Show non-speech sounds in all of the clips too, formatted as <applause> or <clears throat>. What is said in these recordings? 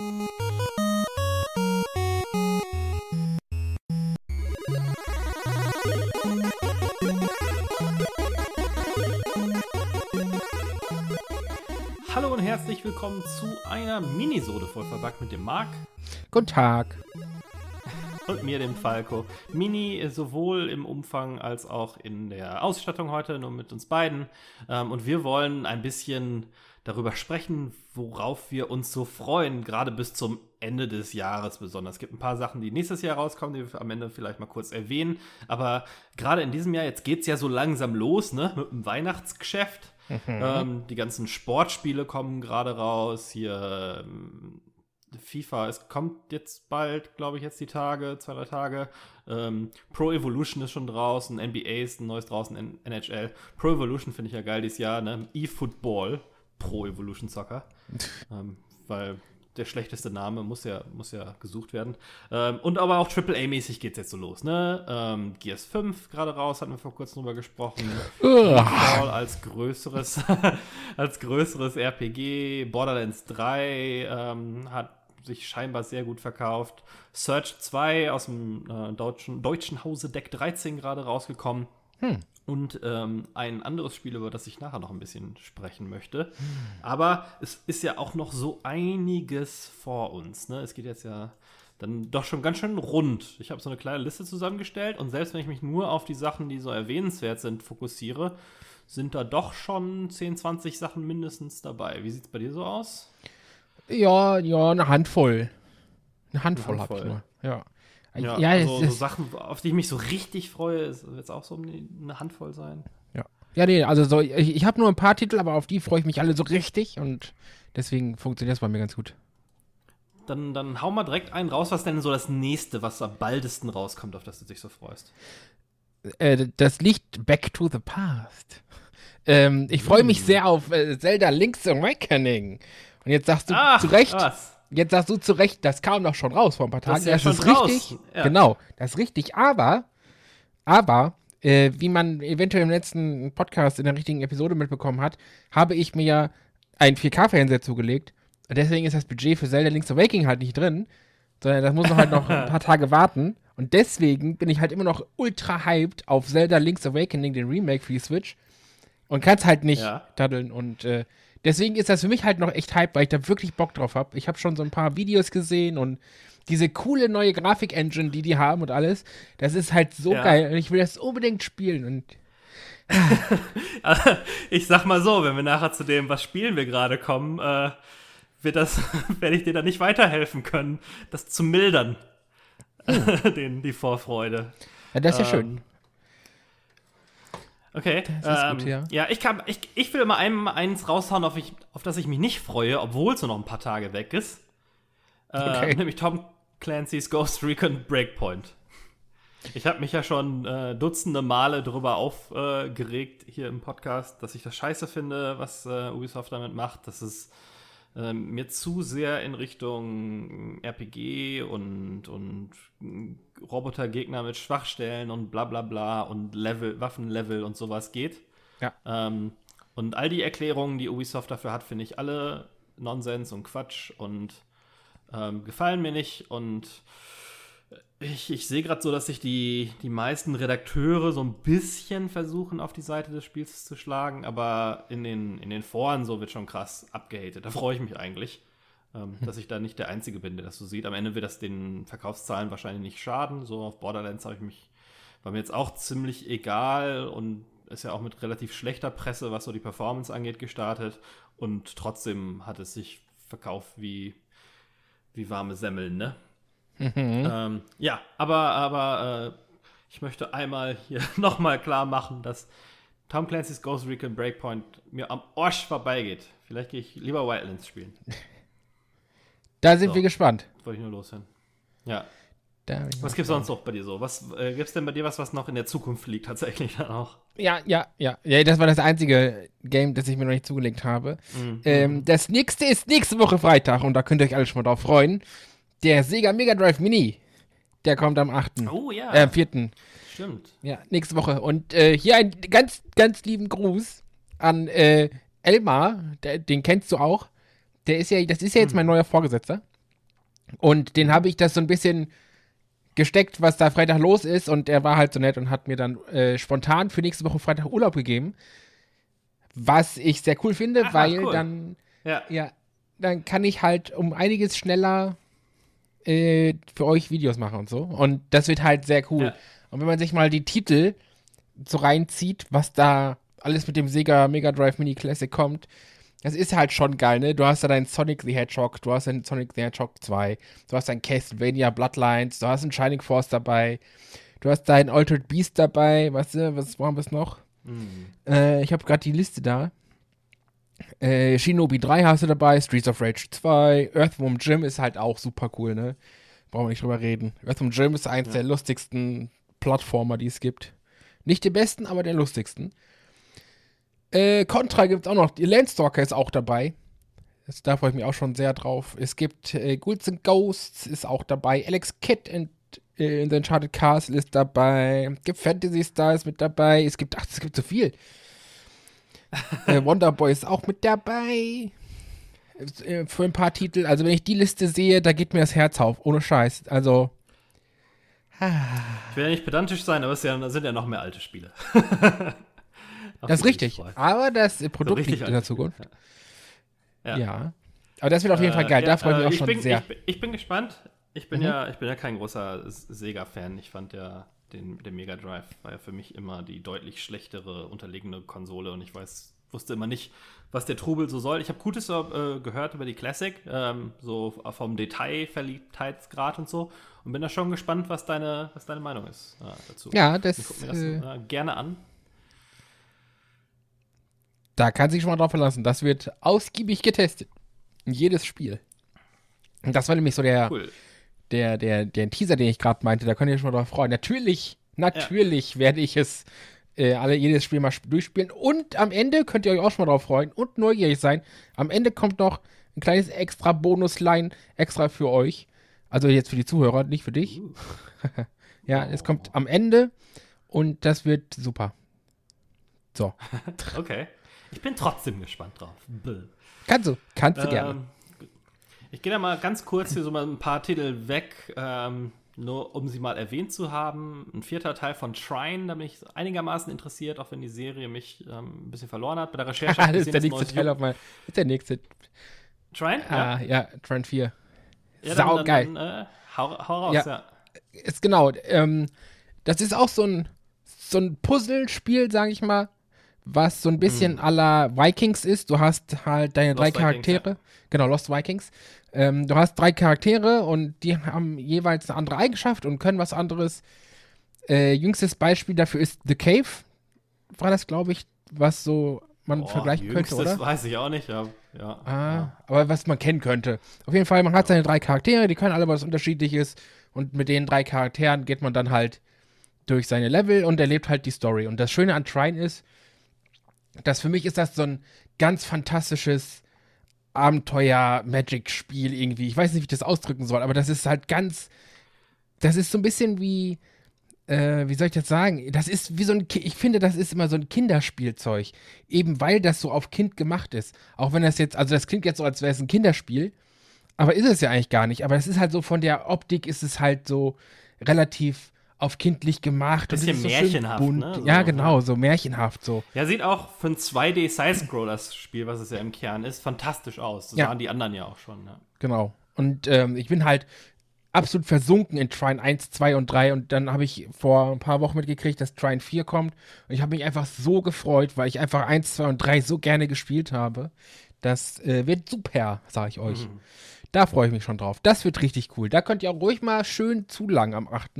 Hallo und herzlich willkommen zu einer Minisode voll verbackt mit dem Marc Guten Tag. und mir, dem Falco. Mini äh, sowohl im Umfang als auch in der Ausstattung heute, nur mit uns beiden. Ähm, und wir wollen ein bisschen darüber sprechen, worauf wir uns so freuen, gerade bis zum Ende des Jahres besonders. Es gibt ein paar Sachen, die nächstes Jahr rauskommen, die wir am Ende vielleicht mal kurz erwähnen. Aber gerade in diesem Jahr, jetzt geht es ja so langsam los, ne, mit dem Weihnachtsgeschäft. Ähm, die ganzen Sportspiele kommen gerade raus. Hier ähm, FIFA, es kommt jetzt bald, glaube ich, jetzt die Tage, zwei, drei Tage. Ähm, Pro Evolution ist schon draußen, NBA ist ein neues draußen, NHL. Pro Evolution finde ich ja geil dieses Jahr, ne? E-Football, Pro Evolution Soccer. <laughs> ähm, weil der schlechteste Name muss ja, muss ja gesucht werden. Ähm, und aber auch AAA-mäßig geht es jetzt so los, ne? Ähm, Gears 5 gerade raus, hatten wir vor kurzem drüber gesprochen. <laughs> Fall als größeres, <laughs> als größeres RPG. Borderlands 3 ähm, hat sich scheinbar sehr gut verkauft. Search 2 aus dem äh, deutschen, deutschen Hause Deck 13 gerade rausgekommen. Und ähm, ein anderes Spiel, über das ich nachher noch ein bisschen sprechen möchte. Aber es ist ja auch noch so einiges vor uns. Ne? Es geht jetzt ja dann doch schon ganz schön rund. Ich habe so eine kleine Liste zusammengestellt und selbst wenn ich mich nur auf die Sachen, die so erwähnenswert sind, fokussiere, sind da doch schon 10, 20 Sachen mindestens dabei. Wie sieht es bei dir so aus? Ja, ja, eine Handvoll. Eine Handvoll, habe ich Handvoll. nur. Ja. Ja, ja, also, so Sachen, auf die ich mich so richtig freue, wird es auch so eine Handvoll sein. ja. ja, nee, also so, ich, ich habe nur ein paar Titel, aber auf die freue ich mich alle so richtig und deswegen funktioniert das bei mir ganz gut. Dann, dann hau mal direkt einen raus, was denn so das nächste, was am baldesten rauskommt, auf das du dich so freust. Äh, das liegt Back to the Past. Ähm, ich freue Mm. mich sehr auf äh, Zelda Link's Awakening. Und jetzt sagst du Ach, zu Recht, was? Jetzt sagst du zu Recht, das kam doch schon raus vor ein paar Tagen. Das ist ja schon richtig. raus. Ja. Genau, das ist richtig. Aber, aber, äh, wie man eventuell im letzten Podcast in der richtigen Episode mitbekommen hat, habe ich mir ja einen 4K-Fernseher zugelegt. Und deswegen ist das Budget für Zelda Link's Awakening halt nicht drin, sondern das muss noch halt noch <laughs> ein paar Tage warten. Und deswegen bin ich halt immer noch ultra hyped auf Zelda Link's Awakening, den Remake für die Switch. Und kann es halt nicht Ja. daddeln. Und äh, deswegen ist das für mich halt noch echt hype, weil ich da wirklich Bock drauf habe. Ich habe schon so ein paar Videos gesehen und diese coole neue Grafik-Engine, die die haben und alles, das ist halt so Ja. geil. Und ich will das unbedingt spielen. Und <laughs> Ich sag mal so, wenn wir nachher zu dem, was spielen wir gerade kommen, äh, wird das, <laughs> werde ich dir da nicht weiterhelfen können, das zu mildern. <laughs> Den, die Vorfreude. ja, das ist ja schön. Ähm, Okay. Das ist ähm, gut, ja. ja, ich, kann, ich, ich will immer einem eins raushauen, auf, ich, auf das ich mich nicht freue, obwohl es nur noch ein paar Tage weg ist. Äh, Okay. Nämlich Tom Clancy's Ghost Recon Breakpoint. Ich habe mich ja schon äh, dutzende Male darüber aufgeregt hier im Podcast, dass ich das scheiße finde, was äh, Ubisoft damit macht, dass es ähm, mir zu sehr in Richtung RPG und, und Robotergegner mit Schwachstellen und bla bla bla und Level, Waffenlevel und sowas geht. Ja. Ähm, und all die Erklärungen, die Ubisoft dafür hat, finde ich alle Nonsens und Quatsch und ähm, gefallen mir nicht. Und ich, ich sehe gerade so, dass sich die, die meisten Redakteure so ein bisschen versuchen, auf die Seite des Spiels zu schlagen, aber in den, in den Foren so wird schon krass abgehatet. Da freue ich mich eigentlich, ähm, dass ich da nicht der Einzige bin, der das so sieht. Am Ende wird das den Verkaufszahlen wahrscheinlich nicht schaden. So auf Borderlands habe ich mich, war mir jetzt auch ziemlich egal und ist ja auch mit relativ schlechter Presse, was so die Performance angeht, gestartet. Und trotzdem hat es sich verkauft wie, wie warme Semmeln, ne? Ähm, ja, aber, aber äh, ich möchte einmal hier <laughs> nochmal klar machen, dass Tom Clancy's Ghost Recon Breakpoint mir am Arsch vorbeigeht. Vielleicht gehe ich lieber Wildlands spielen. <laughs> Da sind So. wir gespannt. Wollte ich nur loswerden. Ja. Was mal gibt's sonst noch bei dir so? Was äh, gibt's denn bei dir was, was noch in der Zukunft liegt tatsächlich <laughs> dann auch? Ja, ja, ja. Ja, das war das einzige Game, das ich mir noch nicht zugelegt habe. Mhm. Ähm, das nächste ist nächste Woche Freitag und da könnt ihr euch alle schon mal drauf freuen. Der Sega Mega Drive Mini. Der kommt am 8. Oh ja, Äh, am 4. stimmt. Ja, nächste Woche. Und äh, hier ein ganz, ganz lieben Gruß an äh, Elmar. Der, den kennst du auch. Der ist ja, das ist ja jetzt mein neuer Vorgesetzter. Und den habe ich das so ein bisschen gesteckt, was da Freitag los ist. Und er war halt so nett und hat mir dann äh, spontan für nächste Woche Freitag Urlaub gegeben. Was ich sehr cool finde, Ach, weil cool. dann, Ja. ja, dann kann ich halt um einiges schneller äh, für euch Videos machen und so. Und das wird halt sehr cool. Ja. Und wenn man sich mal die Titel so reinzieht, was da alles mit dem Sega Mega Drive Mini Classic kommt, das ist halt schon geil, ne? Du hast da deinen Sonic the Hedgehog, du hast einen Sonic the Hedgehog 2, du hast dein Castlevania Bloodlines, du hast einen Shining Force dabei, du hast dein Altered Beast dabei, weißt du, was brauchen wir es noch? Mhm. Äh, ich habe gerade die Liste da. Äh, Shinobi 3 hast du dabei, Streets of Rage 2, Earthworm Jim ist halt auch super cool, ne? Brauchen wir nicht drüber reden. Earthworm Jim ist eins Ja. der lustigsten Plattformer, die es gibt. Nicht die besten, aber der lustigsten. Äh, Contra gibt es auch noch. Die Landstalker ist auch dabei. Das, da freue ich mich auch schon sehr drauf. Es gibt äh, Ghouls and Ghosts ist auch dabei. Alex Kidd in, äh, in The Uncharted Castle ist dabei. Es gibt Fantasy Star ist mit dabei. Es gibt, ach, es gibt so viel. Äh, Wonderboy ist auch mit dabei. Äh, für ein paar Titel. Also wenn ich die Liste sehe, da geht mir das Herz auf. Ohne Scheiß. Also Ich will ja nicht pedantisch sein, aber es sind ja noch mehr alte Spiele. <laughs> Das ist richtig. Aber das äh, Produkt richtig liegt in der Spiele, Zukunft. Ja. Ja. Aber das wird auf jeden Fall geil. Äh, da freue ich mich äh, auch schon bin, sehr. Ich, bin- ich bin gespannt. Ich bin, Mhm. ja, ich bin ja kein großer Sega-Fan. Ich fand ja den, den Mega Drive war ja für mich immer die deutlich schlechtere unterlegene Konsole und ich weiß, wusste immer nicht, was der Trubel so soll. Ich habe Gutes äh, gehört über die Classic, ähm, so vom Detailverliebtheitsgrad und so und bin da schon gespannt, was deine, was deine Meinung ist äh, dazu. Ja, ich das, gucke mir das äh, äh, gerne an. da kann sich schon mal drauf verlassen. Das wird ausgiebig getestet. Jedes Spiel. Und das war nämlich so der, Cool. Der, der, der Teaser, den ich gerade meinte. Da könnt ihr schon mal drauf freuen. Natürlich, natürlich werde ich es äh, alle jedes Spiel mal sp- durchspielen. Und am Ende könnt ihr euch auch schon mal drauf freuen und neugierig sein. Am Ende kommt noch ein kleines extra Bonusline extra für euch. Also jetzt für die Zuhörer, nicht für dich. Uh. <laughs> ja, es kommt am Ende und das wird super. So. <laughs> Okay. Ich bin trotzdem gespannt drauf. Bäh. Kannst du, kannst du gerne. Ich gehe da mal ganz kurz hier so mal ein paar Titel weg, ähm, nur um sie mal erwähnt zu haben. Ein vierter Teil von Trine, da bin ich einigermaßen interessiert, auch wenn die Serie mich ähm, ein bisschen verloren hat. Bei der Recherche <laughs> das ist der nächste Teil auf mein. Das ist der nächste. Trine? Ah, ja, Trend 4. ja, sau dann, geil. Dann, äh, hau, hau raus, Ja. ja. Ist genau. Ähm, das ist auch so ein, so ein Puzzlespiel, sag ich mal, was so ein bisschen à la Vikings ist. Du hast halt deine drei Hm. Lost Vikings, Charaktere. Genau, Lost Vikings. Ähm, du hast drei Charaktere und die haben jeweils eine andere Eigenschaft und können was anderes. Äh, jüngstes Beispiel dafür ist The Cave. War das, glaube ich, was so man Boah, vergleichen könnte, oder? weiß ich auch nicht, ja. ja, Ah, ja. aber was man kennen könnte. Auf jeden Fall, man hat seine drei Charaktere, die können alle was Unterschiedliches. Und mit den drei Charakteren geht man dann halt durch seine Level und erlebt halt die Story. Und das Schöne an Trine dass für mich ist das so ein ganz fantastisches Abenteuer-Magic-Spiel irgendwie. Ich weiß nicht, wie ich das ausdrücken soll, aber das ist halt ganz. Das ist so ein bisschen wie. Äh, wie soll ich das sagen? Das ist wie so ein. Ich finde, das ist immer so ein Kinderspielzeug. Eben weil das so auf Kind gemacht ist. Auch wenn das jetzt. Also, das klingt jetzt so, als wäre es ein Kinderspiel. Aber ist es ja eigentlich gar nicht. Aber es ist halt so von der Optik ist es halt so relativ auf kindlich gemacht. Bisschen und so märchenhaft, bunt. ne? So, ja, genau, ja. so märchenhaft so. Ja, sieht auch für ein 2D-Side-Scrollers-Spiel, was es ja im Kern ist, fantastisch aus. Das Ja. waren die anderen ja auch schon, ja. Genau. Und ähm, ich bin halt absolut versunken in Trine 1, 2 und 3 und dann habe ich vor ein paar Wochen mitgekriegt, dass Trine 4 kommt und ich habe mich einfach so gefreut, weil ich einfach 1, 2 und 3 so gerne gespielt habe. Das äh, wird super, sage ich euch. Mhm. Da freue ich mich schon drauf. Das wird richtig cool. Da könnt ihr auch ruhig mal schön zulangen am 8.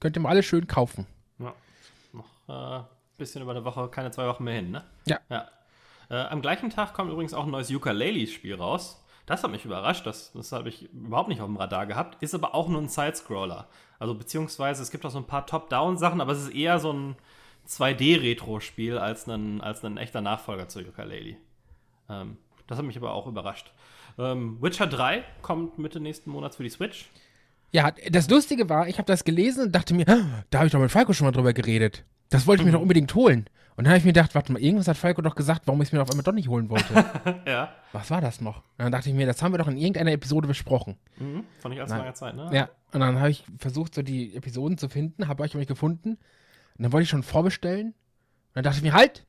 Könnt ihr mal alle schön kaufen. Ja. Noch äh, bisschen über eine Woche, keine zwei Wochen mehr hin, ne? Ja. Ja. Äh, am gleichen Tag kommt übrigens auch ein neues Ukulele-Spiel raus. Das hat mich überrascht, das, das habe ich überhaupt nicht auf dem Radar gehabt. Ist aber auch nur ein Sidescroller. Also beziehungsweise es gibt auch so ein paar Top-Down-Sachen, aber es ist eher so ein 2D-Retro-Spiel als ein, als ein echter Nachfolger zu Ukulele. Ähm, das hat mich aber auch überrascht. Ähm, Witcher 3 kommt Mitte nächsten Monats für die Switch. Ja, das Lustige war, ich habe das gelesen und dachte mir, "Ah, da habe ich doch mit Falco schon mal drüber geredet. Das wollte ich mir doch unbedingt holen. Und dann habe ich mir gedacht, warte mal, irgendwas hat Falco doch gesagt, warum ich es mir auf einmal doch nicht holen wollte. <laughs> ja. Was war das noch? Und dann dachte ich mir, das haben wir doch in irgendeiner Episode besprochen. Mhm. Von nicht allzu Nein. langer Zeit, ne? Ja, und dann habe ich versucht, so die Episoden zu finden, habe ich aber nicht gefunden. Und dann wollte ich schon vorbestellen. Und dann dachte ich mir, halt!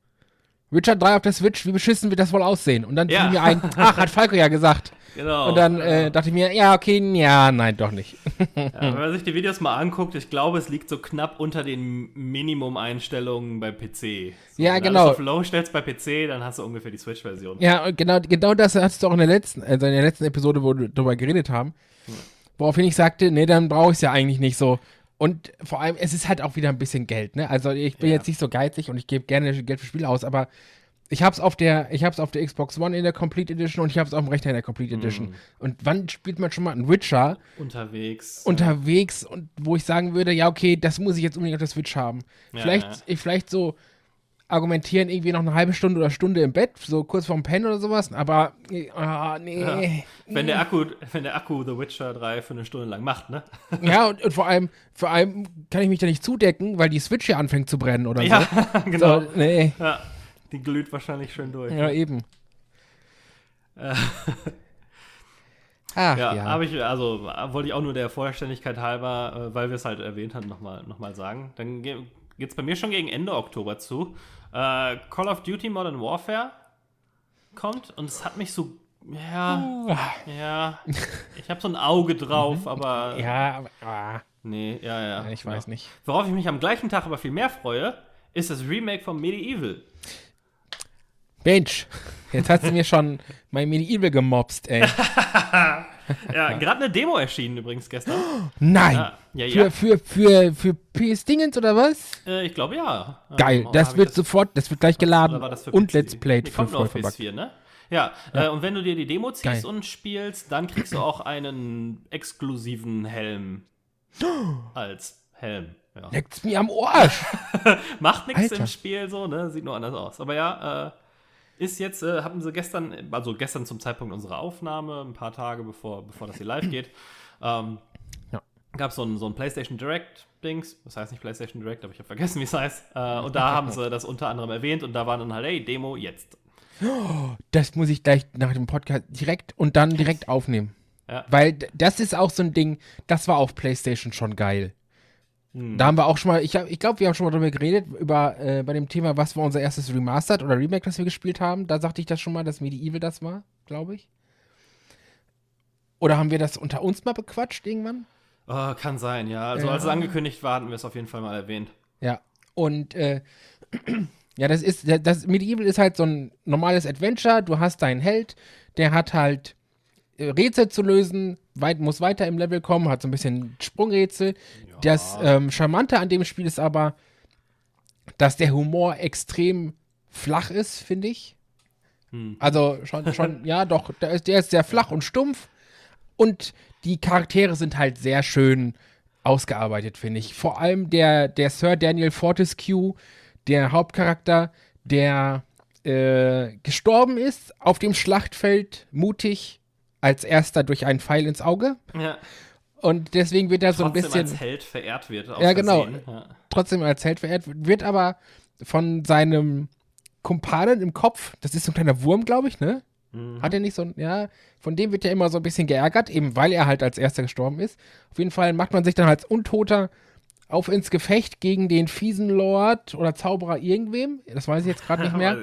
Witcher 3 auf der Switch, wie beschissen wird das wohl aussehen? Und dann Ja. fiel mir ein, <laughs> ach, hat Falco ja gesagt. Genau. Und dann äh, dachte ich mir, ja, okay, ja, nein, doch nicht. <laughs> Ja, wenn man sich die Videos mal anguckt, ich glaube, es liegt so knapp unter den Minimum-Einstellungen bei PC. So, Ja, wenn du genau. alles auf Low stellst bei PC, dann hast du ungefähr die Switch-Version. Ja, genau, genau das hattest du auch in der letzten, also in der letzten Episode, wo wir darüber geredet haben. Woraufhin ich sagte, nee, dann brauche ich es ja eigentlich nicht so. Und vor allem, es ist halt auch wieder ein bisschen Geld, ne? Also ich bin Ja. jetzt nicht so geizig und ich gebe gerne Geld für Spiele aus, aber ich hab's auf der, ich hab's auf der Xbox One in der Complete Edition und ich hab's auf dem Rechner in der Complete Edition. Und wann spielt man schon mal einen Witcher Unterwegs. unterwegs und wo ich sagen würde, ja, okay, das muss ich jetzt unbedingt auf der Switch haben. Ja, vielleicht, ja. Ich, vielleicht so argumentieren, irgendwie noch eine halbe Stunde oder Stunde im Bett, so kurz vorm Pennen oder sowas, aber ah, nee. Ja. Wenn der Akku, wenn der Akku The Witcher 3 für eine Stunde lang macht, ne? Ja, <laughs> und, und vor allem, vor allem kann ich mich da nicht zudecken, weil die Switch ja anfängt zu brennen oder Ja, so. <laughs> genau. So, nee. Ja, die glüht wahrscheinlich schön durch. Ja, eben. Äh. <laughs> Ach, Ja, ja. habe ich, also wollte ich auch nur der Vollständigkeit halber, äh, weil wir es halt erwähnt haben, nochmal noch mal sagen. Dann geht's bei mir schon gegen Ende Oktober zu. Äh, Call of Duty Modern Warfare kommt und es hat mich so, ja, ja, ich habe so ein Auge drauf, aber Mhm. ja, aber, ah, nee, ja, ja. ich weiß nicht. Worauf ich mich am gleichen Tag aber viel mehr freue, ist das Remake von Medieval. Mensch, jetzt hat sie mir schon mein Medieval gemobst, ey. <laughs> Ja, gerade eine Demo erschienen übrigens gestern. Nein! Ja, ja, Für, ja. für, für, für PS-Dingens oder was? Äh, ich glaube ja. Geil, Ähm, das wird sofort, das wird gleich geladen das für und PC? Let's Played Nee, für kommt auf Vollverbackt. PS4, ne? Ja, Äh, und wenn du dir die Demo ziehst Geil. und spielst, dann kriegst du auch einen exklusiven Helm <gasps> als Helm. Ja. Leckt's mir am Arsch! <laughs> Macht nichts im Spiel so, ne? Sieht nur anders aus. Aber ja, äh, ist jetzt, äh, haben sie gestern, also gestern zum Zeitpunkt unserer Aufnahme, ein paar Tage bevor, bevor das hier live <clears throat> geht, ähm, Ja. gab so es ein, so ein PlayStation Direct-Dings. Das heißt nicht PlayStation Direct, aber ich habe vergessen, wie es heißt. Äh, und da <laughs> haben sie das unter anderem erwähnt und da war dann halt, hey, Demo jetzt. Das muss ich gleich nach dem Podcast direkt und dann direkt aufnehmen. Ja. Weil das ist auch so ein Ding, das war auf PlayStation schon geil. Hm. Da haben wir auch schon mal, ich, ich glaube, wir haben schon mal drüber geredet, über äh, bei dem Thema, was war unser erstes Remastered oder Remake, das wir gespielt haben. Da sagte ich das schon mal, dass Medieval das war, glaube ich. Oder haben wir das unter uns mal bequatscht irgendwann? Oh, kann sein, ja. Also Ja. als es angekündigt war, hatten wir es auf jeden Fall mal erwähnt. Ja. Und äh, <clears throat> ja, das ist, das Medieval ist halt so ein normales Adventure. Du hast deinen Held, der hat halt Rätsel zu lösen, weit, muss weiter im Level kommen, hat so ein bisschen Sprungrätsel. Das ähm, Charmante an dem Spiel ist aber, dass der Humor extrem flach ist, finde ich. Hm. Also schon, schon, <laughs> ja, doch, der ist, der ist sehr flach und stumpf. Und die Charaktere sind halt sehr schön ausgearbeitet, finde ich. Vor allem der, der Sir Daniel Fortescue, der Hauptcharakter, der äh, gestorben ist auf dem Schlachtfeld, mutig, als erster durch einen Pfeil ins Auge. Ja. Und deswegen wird er so ein Trotzdem bisschen als Held verehrt wird. Ja, genau. Ja. trotzdem als Held verehrt, wird aber von seinem Kumpanen im Kopf, das ist so ein kleiner Wurm, glaube ich, ne? Mhm. Hat er nicht so ein, ja, von dem wird er immer so ein bisschen geärgert, eben weil er halt als erster gestorben ist. Auf jeden Fall macht man sich dann als Untoter auf ins Gefecht gegen den fiesen Lord oder Zauberer irgendwem. Das weiß ich jetzt gerade <laughs> nicht mehr.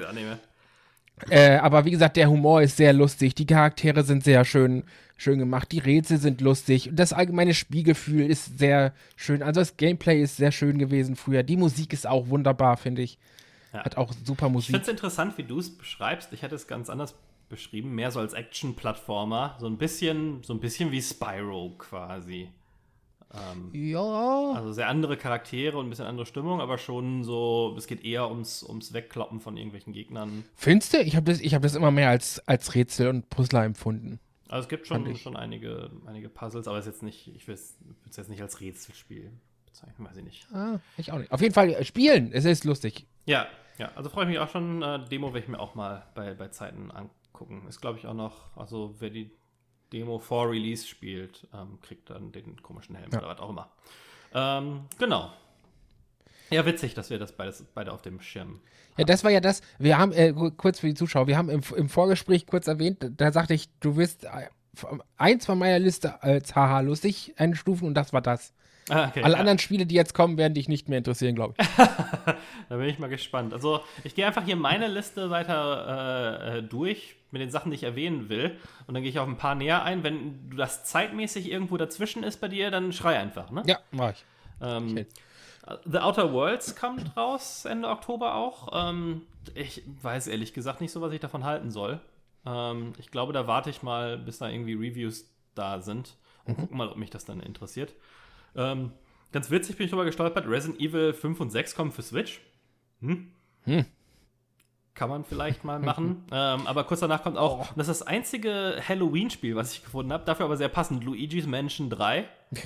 Äh, aber wie gesagt, der Humor ist sehr lustig, die Charaktere sind sehr schön, schön gemacht, die Rätsel sind lustig und das allgemeine Spielgefühl ist sehr schön. Also das Gameplay ist sehr schön gewesen früher. Die Musik ist auch wunderbar, finde ich. Ja. Hat auch super Ich Musik. finde es interessant, wie du es beschreibst. Ich hätte es ganz anders beschrieben, mehr so als Action-Plattformer. So ein bisschen, so ein bisschen wie Spyro quasi. Ähm, Ja. also sehr andere Charaktere und ein bisschen andere Stimmung, aber schon so, es geht eher ums, ums Wegkloppen von irgendwelchen Gegnern. Findest du? Ich habe das, ich hab das immer mehr als, als Rätsel und Puzzler empfunden. Also es gibt schon, schon einige, einige Puzzles, aber es ist jetzt nicht, ich will es jetzt nicht als Rätselspiel bezeichnen, weiß ich nicht. Ah, ich auch nicht. Auf jeden Fall äh, spielen, es ist lustig. Ja, ja, also freue ich mich auch schon. Äh, Demo werde ich mir auch mal bei, bei Zeiten angucken. Ist, glaube ich, auch noch, also wer die Demo vor Release spielt, ähm, kriegt dann den komischen Helm Ja. oder was auch immer. Ähm, genau. Ja, witzig, dass wir das beides, beide auf dem Schirm. Ja, das war ja das, wir haben, äh, ku- kurz für die Zuschauer, wir haben im, im Vorgespräch kurz erwähnt, da sagte ich, du wirst äh, eins von meiner Liste als haha lustig einstufen und das war das. Ah, okay, Alle ja. anderen Spiele, die jetzt kommen, werden dich nicht mehr interessieren, glaube ich. <laughs> Da bin ich mal gespannt. Also, ich gehe einfach hier meine Liste weiter äh, äh, durch mit den Sachen, die ich erwähnen will. Und dann gehe ich auf ein paar näher ein. Wenn du das zeitmäßig irgendwo dazwischen ist bei dir, dann schrei einfach, ne? Ja, mach ich. Ähm, Okay. The Outer Worlds kommt raus Ende Oktober auch. Ähm, ich weiß ehrlich gesagt nicht so, was ich davon halten soll. Ähm, ich glaube, da warte ich mal, bis da irgendwie Reviews da sind und guck mal, ob mich das dann interessiert. Ähm, ganz witzig bin ich drüber gestolpert. Resident Evil 5 und 6 kommen für Switch. Hm? Hm. Kann man vielleicht mal machen. <laughs> ähm, aber kurz danach kommt auch, Oh. das ist das einzige Halloween-Spiel, was ich gefunden habe. Dafür aber sehr passend: Luigi's Mansion 3. <laughs>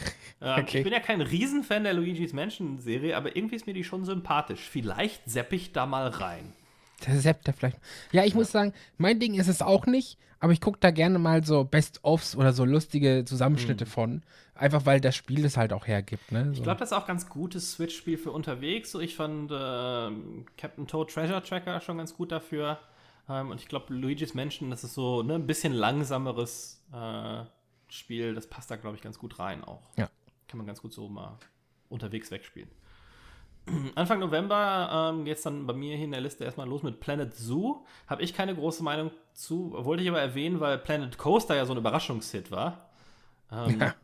Ähm, Okay. Ich bin ja kein Riesenfan der Luigi's Mansion-Serie, aber irgendwie ist mir die schon sympathisch. Vielleicht sepp ich da mal rein. Der Septer vielleicht. Ja, ich muss sagen, mein Ding ist es auch nicht, aber ich gucke da gerne mal so Best-ofs oder so lustige Zusammenschnitte von. Einfach weil das Spiel es halt auch hergibt, ne? So. Ich glaube, das ist auch ganz gutes Switch-Spiel für unterwegs. So, ich fand ähm, Captain Toad Treasure Tracker schon ganz gut dafür. Ähm, und ich glaube, Luigi's Mansion, das ist so ne, ein bisschen langsameres äh, Spiel. Das passt da, glaube ich, ganz gut rein auch. Ja. Kann man ganz gut so mal unterwegs wegspielen. <clears throat> Anfang November ähm, geht es dann bei mir hier in der Liste erstmal los mit Planet Zoo. Habe ich keine große Meinung zu, wollte ich aber erwähnen, weil Planet Coaster ja so ein Überraschungshit war. Ähm, Ja.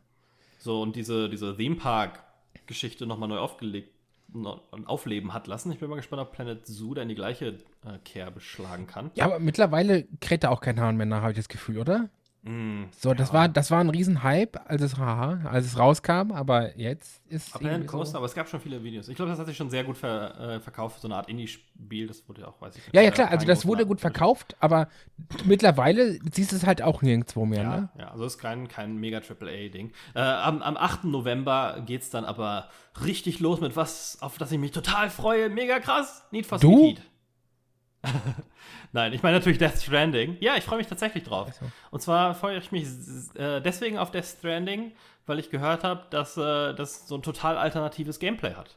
So, und diese, diese Theme Park-Geschichte nochmal neu aufgelegt und aufleben hat lassen. Ich bin mal gespannt, ob Planet Zoo da in die gleiche äh, Kerbe schlagen kann. Ja, aber mittlerweile kräht da auch kein Hahn mehr nach, habe ich das Gefühl, oder? Mm, So, das, war, das war ein Riesenhype, als es, haha, als es rauskam, aber jetzt ist Aber so- aber es gab schon viele Videos. Ich glaube, das hat sich schon sehr gut ver, äh, verkauft, so eine Art Indie-Spiel. Das wurde ja auch, weiß ich nicht. Ja, ja, äh, klar, also das wurde gut verkauft, aber mittlerweile siehst du es halt auch nirgendwo mehr, Ja, ne? ja, also ist kein, kein mega AAA-Ding. Äh, am, am 8. November geht es dann aber richtig los mit was, auf das ich mich total freue. Mega krass. Need for? Speed. <laughs> Nein, ich meine natürlich Death Stranding. Ja, ich freue mich tatsächlich drauf. so. Und zwar freue ich mich äh, deswegen auf Death Stranding, weil ich gehört habe, dass äh, das so ein total alternatives Gameplay hat.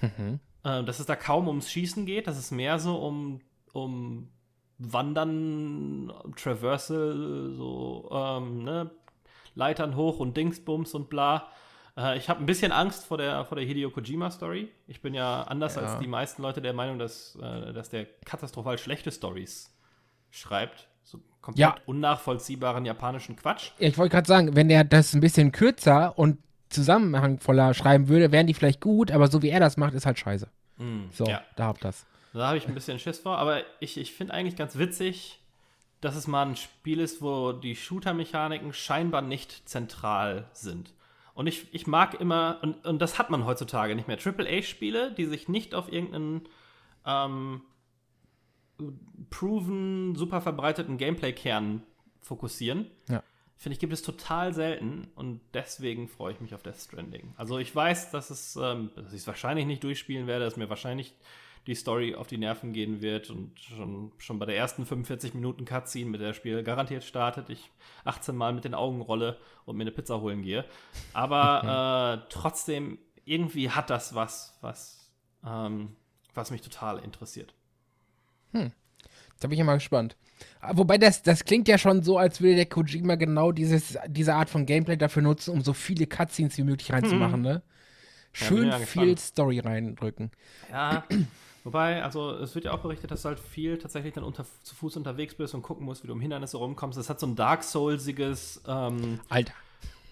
Mhm. Äh, dass es da kaum ums Schießen geht, dass es mehr so um, um Wandern, Traversal, so ähm, ne? Leitern hoch und Dingsbums und bla. Äh, ich habe ein bisschen Angst vor der, vor der Hideo Kojima-Story. Ich bin ja anders Ja. als die meisten Leute der Meinung, dass, äh, dass der katastrophal schlechte Stories schreibt. So komplett Ja. unnachvollziehbaren japanischen Quatsch. Ich wollte gerade sagen, wenn er das ein bisschen kürzer und zusammenhangvoller schreiben würde, wären die vielleicht gut, aber so wie er das macht, ist halt scheiße. Mm, So, ja. da habt das. Da habe ich ein bisschen Schiss vor, aber ich, ich finde eigentlich ganz witzig, dass es mal ein Spiel ist, wo die Shooter-Mechaniken scheinbar nicht zentral sind. Und ich, ich mag immer, und, und das hat man heutzutage nicht mehr, AAA-Spiele, die sich nicht auf irgendeinen ähm, proven, super verbreiteten Gameplay-Kern fokussieren. Ja. Finde ich, gibt es total selten und deswegen freue ich mich auf Death Stranding. Also ich weiß, dass es, ähm, dass ich es wahrscheinlich nicht durchspielen werde, dass mir wahrscheinlich die Story auf die Nerven gehen wird und schon, schon bei der ersten 45 Minuten Cutscene mit der Spiel garantiert startet, ich 18 Mal mit den Augen rolle und mir eine Pizza holen gehe. Aber <laughs> äh, trotzdem, irgendwie hat das was, was, ähm, was mich total interessiert. Da bin ich ja mal gespannt. Ah, Wobei das, das klingt ja schon so, als würde der Kojima genau dieses, diese Art von Gameplay dafür nutzen, um so viele Cutscenes wie möglich reinzumachen, ne? Ja, bin Schön ja viel. Story reindrücken. Ja, wobei, also es wird ja auch berichtet, dass du halt viel tatsächlich dann unter, zu Fuß unterwegs bist und gucken musst, wie du um Hindernisse rumkommst. Es hat so ein Dark Soulsiges ähm.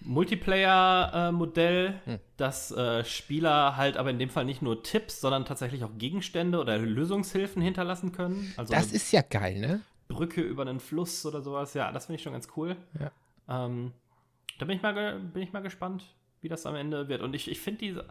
Multiplayer-Modell, Hm. dass äh, Spieler halt aber in dem Fall nicht nur Tipps, sondern tatsächlich auch Gegenstände oder Lösungshilfen hinterlassen können. Also Das ist ja geil, ne? Brücke über einen Fluss oder sowas. Ja, das finde ich schon ganz cool. Ja. Ähm, da bin ich, mal bin ich mal gespannt, wie das am Ende wird. Und ich, ich finde diese,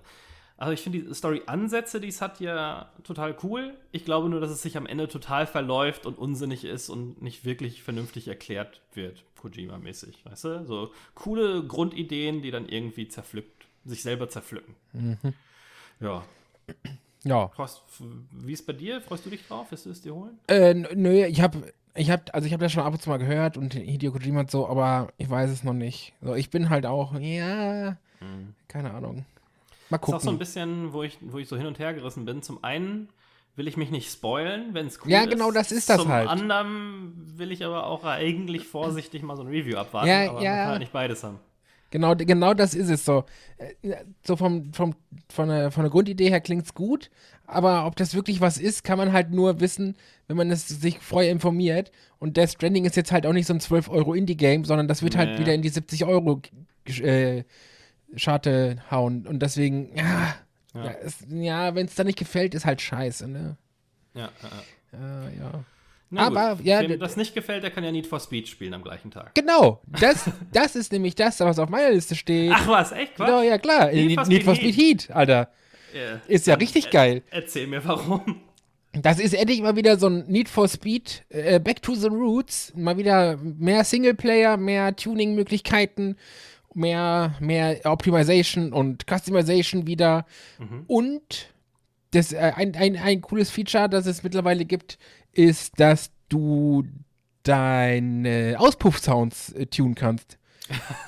also ich finde die Story-Ansätze, die es hat, ja total cool. Ich glaube nur, dass es sich am Ende total verläuft und unsinnig ist und nicht wirklich vernünftig erklärt wird, Kojima-mäßig. Weißt du? So coole Grundideen, die dann irgendwie zerpflückt, sich selber zerpflücken. Ja. Ja. Freust- Wie ist bei dir? Freust du dich drauf? Wirst du es dir holen? Äh, nö, ich hab, ich hab, also ich hab das schon ab und zu mal gehört und Hideo Kojima und so, aber ich weiß es noch nicht. So, ich bin halt auch, ja, keine Ahnung. Mal Das ist auch so ein gucken. bisschen, wo ich, wo ich so hin und her gerissen bin. Zum einen will ich mich nicht spoilen, wenn es cool ja, ist. Ja, genau, das ist das Zum halt. Zum anderen will ich aber auch eigentlich vorsichtig mal so ein Review abwarten, ja, aber ja. man kann ja nicht beides haben. Genau, genau das ist es so. Äh, so vom, vom, von, der, von der Grundidee her klingt es gut, aber ob das wirklich was ist, kann man halt nur wissen, wenn man es sich vorher informiert. Und Death Stranding ist jetzt halt auch nicht so ein 12 Euro Indie-Game, sondern das wird halt nee. halt wieder in die 70 Euro äh, Scharte hauen. Und deswegen, ja, ja, ja wenn es da nicht gefällt, ist halt scheiße, ne? Ja, ja. Ja. Na aber gut. ja, wem das nicht gefällt, der kann ja Need for Speed spielen am gleichen Tag. Genau, <laughs> das, das ist nämlich das, was auf meiner Liste steht. Ach was, echt? Quatsch? Genau, ja klar, Need, for, Need Speed, for Speed Heat, Heat Alter. Yeah. Ist ja richtig er, geil. Erzähl mir warum. Das ist endlich mal wieder so ein Need for Speed, äh, Back to the Roots. Mal wieder mehr Singleplayer, mehr Tuning-Möglichkeiten, mehr, mehr Optimization und Customization wieder. Mhm. Und das, äh, ein, ein, ein cooles Feature, das es mittlerweile gibt, ist, dass du deine Auspuff-Sounds äh, tunen kannst.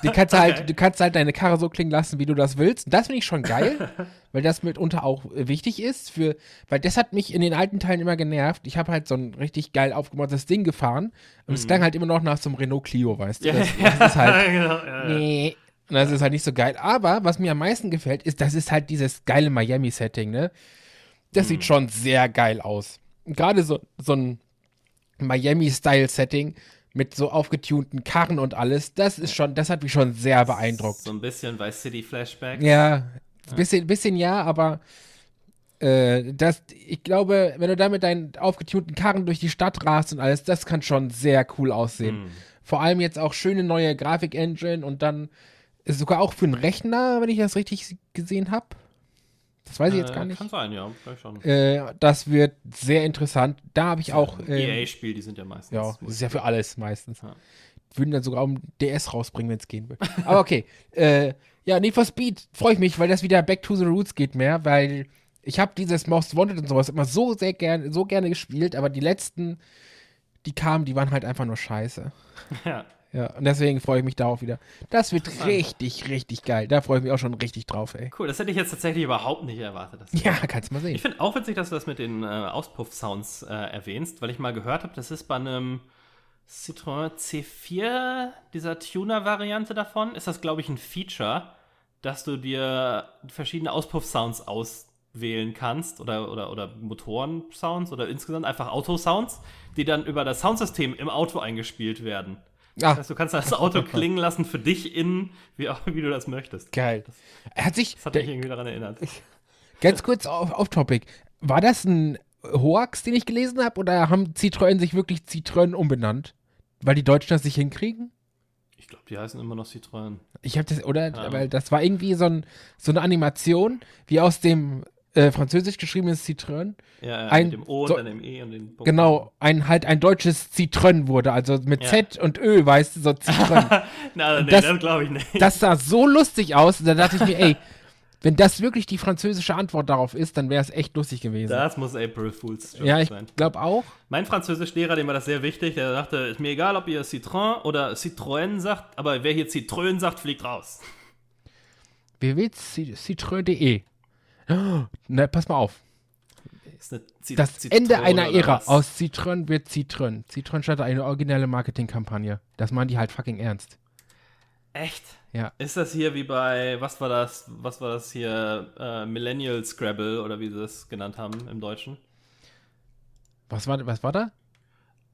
Die kannst halt, okay. halt, du kannst halt deine Karre so klingen lassen, wie du das willst. Und das finde ich schon geil, <laughs> weil das mitunter auch äh, wichtig ist. Für, weil das hat mich in den alten Teilen immer genervt. Ich habe halt so ein richtig geil aufgemachtes Ding gefahren. Und es mhm. klang halt immer noch nach so einem Renault Clio, weißt du? Das, das ist halt. <laughs> genau, ja, nee. Und das ist halt nicht so geil. Aber was mir am meisten gefällt, ist, das ist halt dieses geile Miami-Setting, ne? Das mhm. sieht schon sehr geil aus. Gerade so, so ein Miami-Style-Setting mit so aufgetunten Karren und alles, das ist schon, das hat mich schon sehr beeindruckt. So ein bisschen bei City Flashback. Ja, ein bisschen, bisschen ja, aber äh, das, ich glaube, wenn du da mit deinen aufgetunten Karren durch die Stadt rast und alles, das kann schon sehr cool aussehen. Mm. Vor allem jetzt auch schöne neue Grafik-Engine und dann sogar auch für einen Rechner, wenn ich das richtig gesehen habe. Das weiß ich jetzt gar äh, nicht. Kann sein, ja. Schon. Äh, das wird sehr interessant. Da habe ich auch. Äh, EA-Spiel, die sind ja meistens. Ja, das ist ja für alles meistens. Ja. Würden dann sogar um DS rausbringen, wenn es gehen würde. Aber okay. <laughs> äh, ja, Need for Speed freue ich mich, weil das wieder Back to the Roots geht mehr, weil ich habe dieses Most Wanted und sowas immer so sehr gerne, so gerne gespielt, aber die letzten, die kamen, die waren halt einfach nur scheiße. <laughs> Ja. Ja, und deswegen freue ich mich darauf wieder. Das wird richtig, richtig geil. Da freue ich mich auch schon richtig drauf, ey. Cool, das hätte ich jetzt tatsächlich überhaupt nicht erwartet. ja, kannst du mal sehen. Ich finde auch witzig, dass du das mit den äh, Auspuff-Sounds äh, erwähnst, weil ich mal gehört habe, das ist bei einem Citroën C4, dieser Tuner-Variante davon, ist das, glaube ich, ein Feature, dass du dir verschiedene Auspuff-Sounds auswählen kannst oder, oder, oder Motoren-Sounds oder insgesamt einfach Autosounds, die dann über das Soundsystem im Auto eingespielt werden. Das ah. heißt, du kannst das Auto <laughs> klingen lassen für dich innen, wie, wie du das möchtest. Geil. Das, er hat sich. Das hat mich irgendwie daran erinnert. Ganz kurz auf, auf Topic. War das ein Hoax, den ich gelesen habe, oder haben Citroën sich wirklich Citroën umbenannt? Weil die Deutschen das nicht hinkriegen? Ich glaube, die heißen immer noch Citroën. Ich habe das, oder? Ja. Weil das war irgendwie so, ein, so eine Animation, wie aus dem äh, französisch geschriebenes Citroën. Ja, ja ein, mit dem O und dem E und den Punkt. Genau, ein halt ein deutsches Citroën wurde, also mit ja. Z und Ö, weißt du, so Citroën. <laughs> Na, nee, das, das glaube ich nicht. Das sah so lustig aus, da dachte ich mir, ey, wenn das wirklich die französische Antwort darauf ist, dann wäre es echt lustig gewesen. Das muss April Fool's Joke ja, ich sein. glaube auch. Mein Französischlehrer, dem war das sehr wichtig, der sagte, ist mir egal, ob ihr Citroën oder Citroën sagt, aber wer hier Citroën sagt, fliegt raus. www.citroën.de Na, pass mal auf. Zit das Zitrone Ende einer Ära. Aus Citroën wird Citroën. Citroën startet eine originelle Marketingkampagne. Das meinen die halt fucking ernst. Echt? Ja. Ist das hier wie bei, was war das, was war das hier, äh, Millennial Scrabble oder wie sie das genannt haben im Deutschen? Was war, was war da?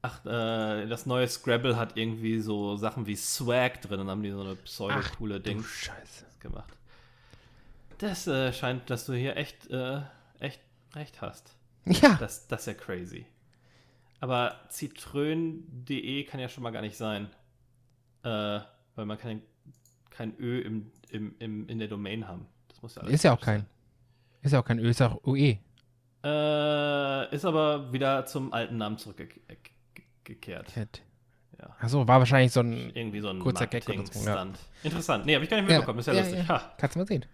Ach, äh, das neue Scrabble hat irgendwie so Sachen wie Swag drin und haben die so eine pseudo-coole Ding gemacht. Das äh, scheint, dass du hier echt, äh, echt recht hast. Ja. Das, das ist ja crazy. Aber zitrön.de kann ja schon mal gar nicht sein. Äh, weil man kann kein Ö im, im, im, in der Domain haben. Das muss ja Ist ja auch kein. Sein. Ist ja auch kein Ö, ist auch UE. Äh, ist aber wieder zum alten Namen zurückgekehrt. Cat. Ja. Achso, war wahrscheinlich so ein, Irgendwie so ein kurzer Gag oder so. Ja. Interessant. Nee, hab ich gar nicht mitbekommen. Ja, ist ja, lustig. Ja. Kannst du mal sehen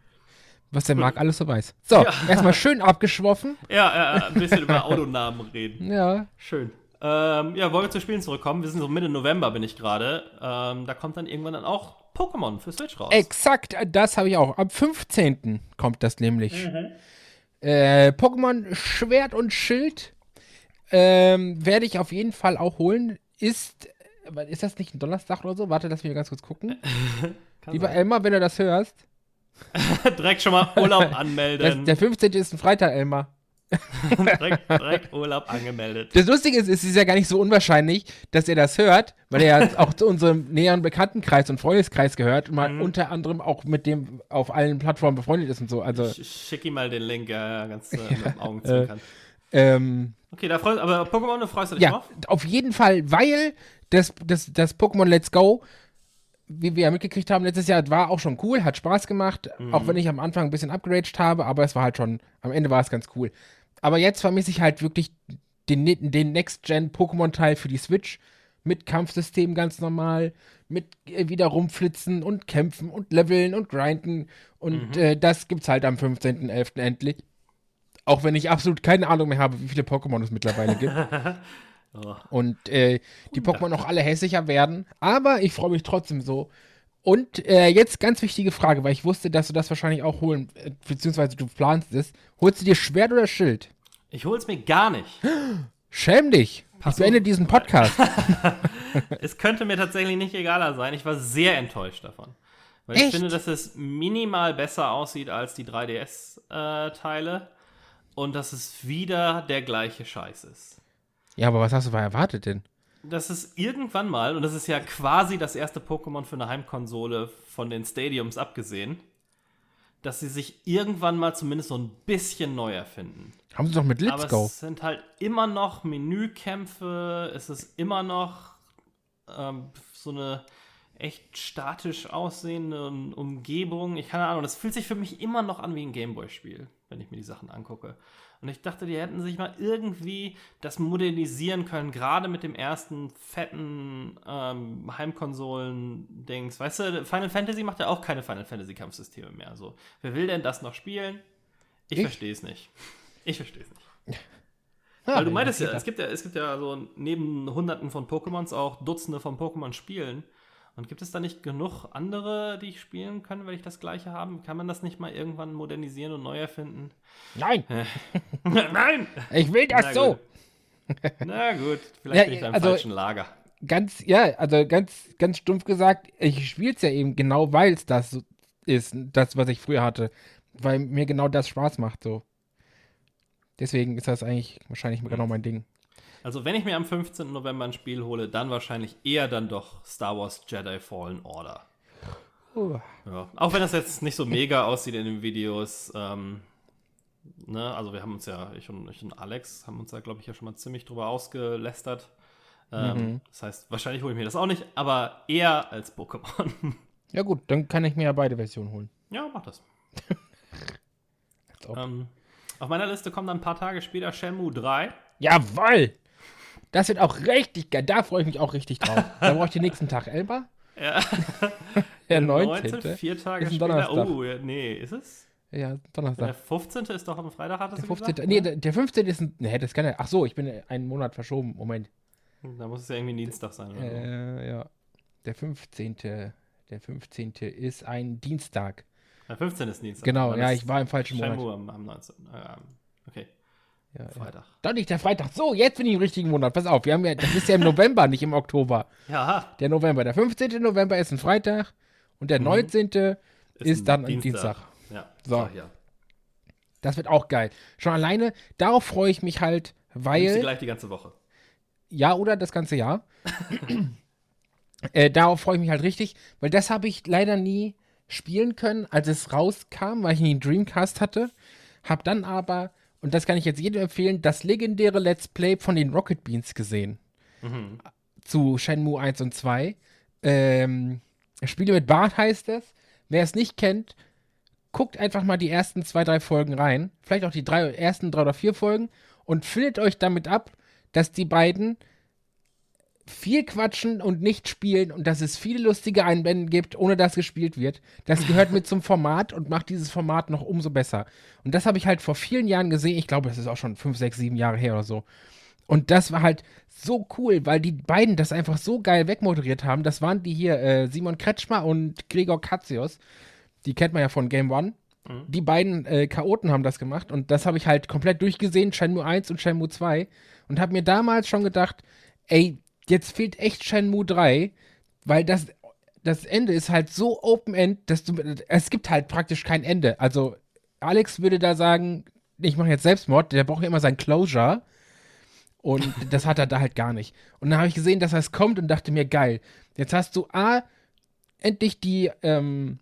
was der Marc <laughs> alles so weiß. So, ja. erstmal schön abgeschwoffen. Ja, äh, ein bisschen über Autonamen reden. <laughs> Ja. Schön. Ähm, ja, wollen wir zu Spielen zurückkommen? Wir sind so Mitte November, bin ich gerade. Ähm, da kommt dann irgendwann dann auch Pokémon für Switch raus. Exakt, das habe ich auch. Am 15. kommt das nämlich. Mhm. Äh, Pokémon Schwert und Schild ähm, werde ich auf jeden Fall auch holen. Ist, ist das nicht ein Donnerstag oder so? Warte, lass mich ganz kurz gucken. <laughs> Lieber. Elmar, wenn du das hörst. <laughs> direkt schon mal Urlaub <laughs> anmelden. der 15. ist ein Freitag, Elmar. <laughs> direkt, direkt Urlaub angemeldet. Das Lustige ist, es ist ja gar nicht so unwahrscheinlich, dass er das hört, weil er ja auch zu unserem näheren Bekanntenkreis und Freundeskreis gehört und man Mhm. unter anderem auch mit dem auf allen Plattformen befreundet ist und so. Also, Sch- Schick ihm mal den Link, ja, ja, ganz äh, mit dem Augenzwinkern. ähm, Okay, da freust aber Pokémon, da freust du dich ja, drauf? auf jeden Fall, weil das, das, das Pokémon Let's Go, wie wir ja mitgekriegt haben, letztes Jahr war auch schon cool, hat Spaß gemacht, auch wenn ich am Anfang ein bisschen upgraded habe, aber es war halt schon, am Ende war es ganz cool. Aber jetzt vermisse ich halt wirklich den, den Next-Gen-Pokémon-Teil für die Switch mit Kampfsystem ganz normal, mit äh, wieder rumflitzen und kämpfen und leveln und grinden und äh, das gibt's halt am 15.11. endlich. Auch wenn ich absolut keine Ahnung mehr habe, wie viele Pokémon es mittlerweile gibt. <laughs> Oh. Und äh, die Pokémon auch alle hässlicher werden. Aber ich freue mich trotzdem so. Und äh, jetzt ganz wichtige Frage, weil ich wusste, dass du das wahrscheinlich auch holen, äh, beziehungsweise du planst es. Holst du dir Schwert oder Schild? Ich hol's mir gar nicht. <gasps> Schäm dich. Pass ich beende auf. diesen Podcast. <laughs> <laughs> Es könnte mir tatsächlich nicht egaler sein. Ich war sehr enttäuscht davon. Weil ich Echt? finde, dass es minimal besser aussieht als die 3DS-Teile. und dass es wieder der gleiche Scheiß ist. Ja, aber was hast du da erwartet denn? Das ist irgendwann mal, und das ist ja quasi das erste Pokémon für eine Heimkonsole von den Stadiums abgesehen, dass sie sich irgendwann mal zumindest so ein bisschen neu erfinden. Haben sie doch mit Let's Aber Go. es sind halt immer noch Menükämpfe, es ist immer noch ähm, so eine echt statisch aussehende Um- Umgebung. Ich keine Ahnung, das fühlt sich für mich immer noch an wie ein Gameboy-Spiel, wenn ich mir die Sachen angucke. Und ich dachte, die hätten sich mal irgendwie das modernisieren können, gerade mit dem ersten fetten ähm, Heimkonsolen-Dings. Weißt du, Final Fantasy macht ja auch keine Final Fantasy-Kampfsysteme mehr. So, wer will denn das noch spielen? Ich, Ich? verstehe es nicht. Ich verstehe es nicht. Ah, Weil du meintest ja, es gibt ja, es gibt ja so neben Hunderten von Pokémons auch Dutzende von Pokémon-Spielen. Und gibt es da nicht genug andere, die ich spielen kann, wenn ich das gleiche haben? Kann man das nicht mal irgendwann modernisieren und neu erfinden? Nein, <laughs> Nein! ich will das Na so. gut. Na gut, vielleicht Ja, bin ich da im also- falschen Lager. Ganz, ja, also ganz, ganz stumpf gesagt, ich spiele es ja eben genau, weil es das ist, das, was ich früher hatte. Weil mir genau das Spaß macht, so. Deswegen ist das eigentlich wahrscheinlich Mhm. genau mein Ding. Also wenn ich mir am 15. November ein Spiel hole, dann wahrscheinlich eher dann doch Star Wars Jedi Fallen Order. Oh. Ja, auch wenn das jetzt nicht so mega aussieht in den Videos. Ähm, ne, also wir haben uns ja, ich und, ich und Alex haben uns da, glaube ich, ja schon mal ziemlich drüber ausgelästert. Ähm, Mhm. Das heißt, wahrscheinlich hole ich mir das auch nicht, aber eher als Pokémon. <laughs> Ja gut, dann kann ich mir ja beide Versionen holen. ja, mach das. <laughs> Ähm, auf meiner Liste kommt dann ein paar Tage später Shenmue 3. Jawoll! Das wird auch richtig geil. Da freue ich mich auch richtig drauf. <laughs> da brauche ich den nächsten Tag. Elba? Ja, <laughs> Der 19. vier Tage Ist ein später. Donnerstag. Oh, nee, ist es? Ja, Der Donnerstag. 15. ist doch am Freitag, hattest Der du 15. gesagt? Nee, der, der 15. ist ein. Nee, das kann ja. Ach so, ich bin einen Monat verschoben. Moment. Da muss es ja irgendwie ein Dienstag sein. Oder so. Äh, ja. Der 15. Der 15. ist ein Dienstag. Der 15. ist Dienstag. Genau, ja, ich war im falschen Monat. Am, am 19. Äh, Ja, ja. Freitag. Doch nicht der Freitag. So, jetzt bin ich im richtigen Monat. Pass auf, wir haben ja, das ist ja im November, nicht im Oktober. Ja, Der November. Der 15. November ist ein Freitag und der Mhm. 19. ist, ist dann ein Dienstag. Ja, So. ja. Das wird auch geil. Schon alleine, darauf freue ich mich halt, Nimmst du weil. gleich die ganze Woche. Ja, oder das ganze Jahr. <coughs> äh, darauf freue ich mich halt richtig, weil das habe ich leider nie spielen können, als es rauskam, weil ich nie einen Dreamcast hatte. Hab dann aber, und das kann ich jetzt jedem empfehlen, das legendäre Let's Play von den Rocket Beans gesehen. Mhm. Zu Shenmue 1 und 2. Ähm, Spiele mit Bart heißt es. Wer es nicht kennt, guckt einfach mal die ersten zwei, drei Folgen rein. Vielleicht auch die drei, ersten drei oder vier Folgen und findet euch damit ab, dass die beiden viel quatschen und nicht spielen und dass es viele lustige Einblenden gibt, ohne dass gespielt wird. Das gehört mit zum Format und macht dieses Format noch umso besser. Und das habe ich halt vor vielen Jahren gesehen. Ich glaube, das ist auch schon fünf, sechs, sieben Jahre her oder so. Und das war halt so cool, weil die beiden das einfach so geil wegmoderiert haben. Das waren die hier, äh, Simon Kretschmer und Gregor Katzius. Die kennt man ja von Game One. Die beiden äh, Chaoten haben das gemacht und das habe ich halt komplett durchgesehen, Shenmue 1 und Shenmue 2 und habe mir damals schon gedacht, ey, jetzt fehlt echt Shenmue 3, weil das, das Ende ist halt so Open-End, dass du, es gibt halt praktisch kein Ende. Also Alex würde da sagen, ich mache jetzt Selbstmord, der braucht ja immer sein Closure. Und <laughs> das hat er da halt gar nicht. Und dann habe ich gesehen, dass das kommt und dachte mir, geil. Jetzt hast du A, endlich die, ähm,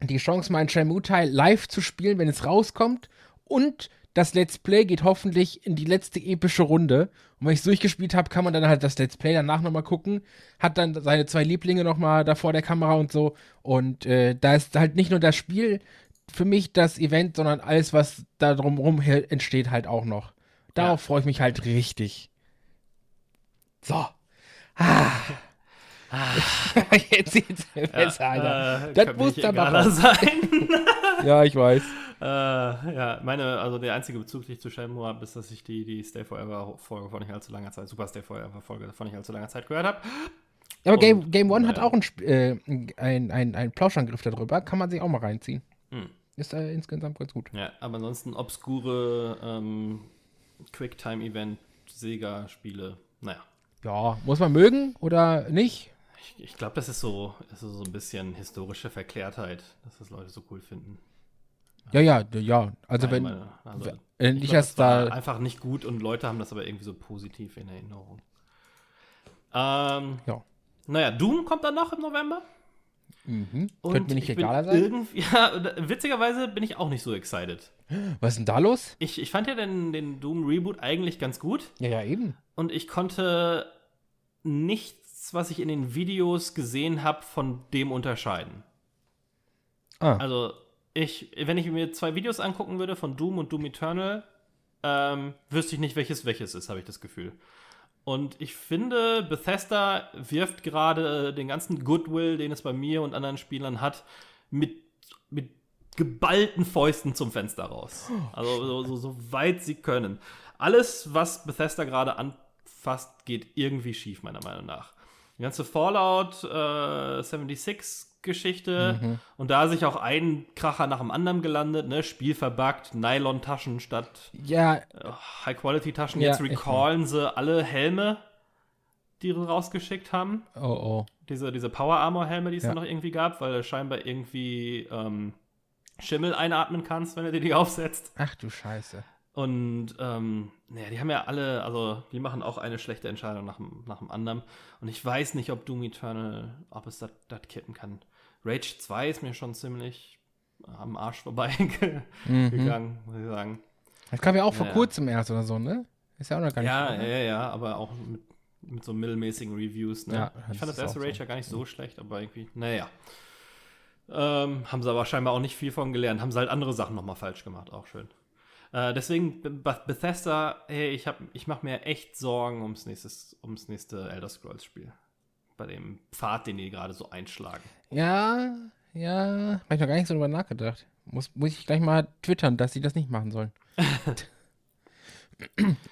die Chance, mal ein Shenmue-Teil live zu spielen, wenn es rauskommt. Und das Let's Play geht hoffentlich in die letzte epische Runde. Und wenn ich es durchgespielt habe, kann man dann halt das Let's Play danach nochmal gucken. Hat dann seine zwei Lieblinge nochmal da vor der Kamera und so. Und äh, da ist halt nicht nur das Spiel für mich das Event, sondern alles, was da drumherum entsteht, halt auch noch. Darauf ja. freue ich mich halt richtig. So. Ah. <laughs> Jetzt sieht's besser, ja, Alter. Äh, das muss dann noch sein. <laughs> ja, ich weiß. Äh, ja, meine, also der einzige Bezug, den ich zu Shenmue habe, ist, dass ich die, die Stay Forever Folge vor nicht allzu langer Zeit, Super Stay Forever Folge vor nicht allzu langer Zeit gehört habe. Aber Game, Game One äh, hat auch ein, äh, ein, ein, ein Plauschangriff darüber, kann man sich auch mal reinziehen. Hm. Ist äh, insgesamt ganz gut. Ja, aber ansonsten obskure ähm, Quicktime-Event, Sega-Spiele, naja. Ja, muss man mögen oder nicht? Ich, ich glaube, das ist so, das ist so ein bisschen historische Verklärtheit, dass das Leute so cool finden. Ja, ja, ja. Also Nein, wenn, meine, also, wenn ich das da einfach nicht gut und Leute haben das aber irgendwie so positiv in Erinnerung. Ähm, ja. Naja, Doom kommt dann noch im November. Mhm. Könnte mir nicht egaler sein. <laughs> Ja, witzigerweise bin ich auch nicht so excited. Was ist denn da los? Ich, ich fand ja den, den Doom Reboot eigentlich ganz gut. Ja, ja, eben. Und ich konnte nichts, was ich in den Videos gesehen habe, von dem unterscheiden. Ah. Also, ich, wenn ich mir zwei Videos angucken würde von Doom und Doom Eternal, ähm, wüsste ich nicht, welches welches ist, habe ich das Gefühl. Und ich finde, Bethesda wirft gerade den ganzen Goodwill, den es bei mir und anderen Spielern hat, mit, mit geballten Fäusten zum Fenster raus. Also so, so, so weit sie können. Alles, was Bethesda gerade anfasst, geht irgendwie schief, meiner Meinung nach. Die ganze Fallout äh, 76 Geschichte. Mhm. Und da sich auch ein Kracher nach dem anderen gelandet, ne? Spiel verbuggt, Nylon-Taschen statt ja. Äh, High-Quality-Taschen. Ja, Jetzt recallen sie alle Helme, die sie rausgeschickt haben. Oh, oh. Diese, diese Power-Armor-Helme, die es ja. noch irgendwie gab, weil du scheinbar irgendwie ähm, Schimmel einatmen kannst, wenn du dir die <laughs> aufsetzt. Ach du Scheiße. Und ähm, naja, die haben ja alle, also die machen auch eine schlechte Entscheidung nach, nach dem anderen. Und ich weiß nicht, ob Doom Eternal, ob es das kippen kann. Rage 2 ist mir schon ziemlich am Arsch vorbeigegangen, <laughs> mhm. muss ich sagen. Das kam ja auch vor kurzem erst oder so, ne? Ist ja auch noch gar nicht. Ja, ne? ja, ja, aber auch mit, mit so mittelmäßigen Reviews, ne? Ja, ich fand das erste Rage so. ja gar nicht so schlecht, aber irgendwie, naja. Ähm, haben sie aber scheinbar auch nicht viel von gelernt. Haben sie halt andere Sachen nochmal falsch gemacht, auch schön. Äh, deswegen, Bethesda, hey, ich, ich mache mir echt Sorgen ums, nächstes, ums nächste Elder Scrolls-Spiel bei dem Pfad, den die gerade so einschlagen. Ja, ja, habe ich noch gar nicht so drüber nachgedacht. Muss, muss ich gleich mal twittern, dass sie das nicht machen sollen. <laughs>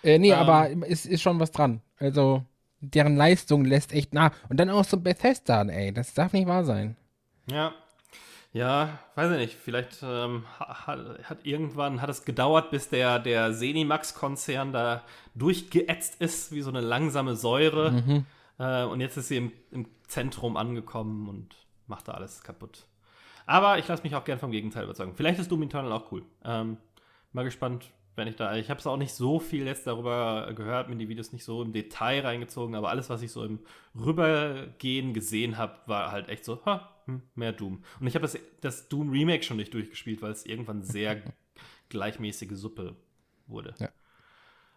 äh, nee, ähm. aber es ist schon was dran. Also, deren Leistung lässt echt nach. Und dann auch so Bethesda, ey, das darf nicht wahr sein. Ja. Ja, weiß ich nicht. Vielleicht ähm, hat, hat, irgendwann hat es gedauert, bis der, der Senimax-Konzern da durchgeätzt ist, wie so eine langsame Säure. Mhm. Äh, und jetzt ist sie im, im, Zentrum angekommen und macht da alles kaputt. Aber ich lasse mich auch gern vom Gegenteil überzeugen. Vielleicht ist Doom Eternal auch cool. Ähm, mal gespannt, wenn ich da. Ich habe es auch nicht so viel jetzt darüber gehört, mir die Videos nicht so im Detail reingezogen, aber alles, was ich so im Rübergehen gesehen habe, war halt echt so, ha, mehr Doom. Und ich habe das, das Doom Remake schon nicht durchgespielt, weil es irgendwann sehr <laughs> gleichmäßige Suppe wurde. Ja.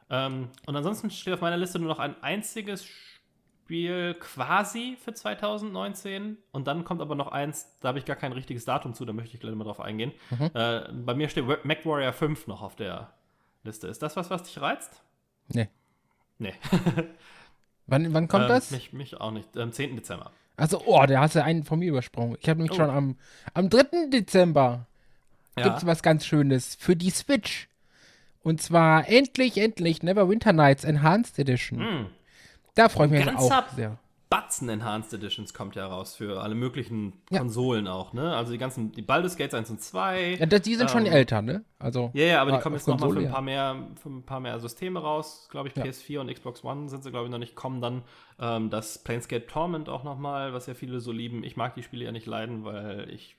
Ähm, und ansonsten steht auf meiner Liste nur noch ein einziges Spiel quasi für 2019 und dann kommt aber noch eins, da habe ich gar kein richtiges Datum zu, da möchte ich gleich mal drauf eingehen. Mhm. Äh, bei mir steht MacWarrior 5 noch auf der Liste. Ist das was, was dich reizt? Nee. Nee. <laughs> wann, wann kommt ähm, das? Mich, mich auch nicht. Am 10. Dezember. Also, oh, da hast du einen von mir übersprungen. Ich habe nämlich oh. schon am, am 3. Dezember ja. gibt es was ganz Schönes für die Switch. Und zwar endlich, endlich Neverwinter Nights Enhanced Edition. Mm. Da freue ich mich auch sehr. Batzen Enhanced Editions kommt ja raus für alle möglichen Ja. Konsolen auch, ne? Also die ganzen, die Baldur's Gates 1 und 2. Ja, die sind schon Ähm, älter, ne? Also. Ja, ja, aber die Ah, kommen jetzt nochmal für ein paar mehr, für ein paar mehr Systeme raus. Glaube ich, Ja. PS4 und Xbox One sind sie, glaube ich, noch nicht. Kommen dann ähm, das Planescape Torment auch nochmal, was ja viele so lieben. Ich mag die Spiele ja nicht leiden, weil ich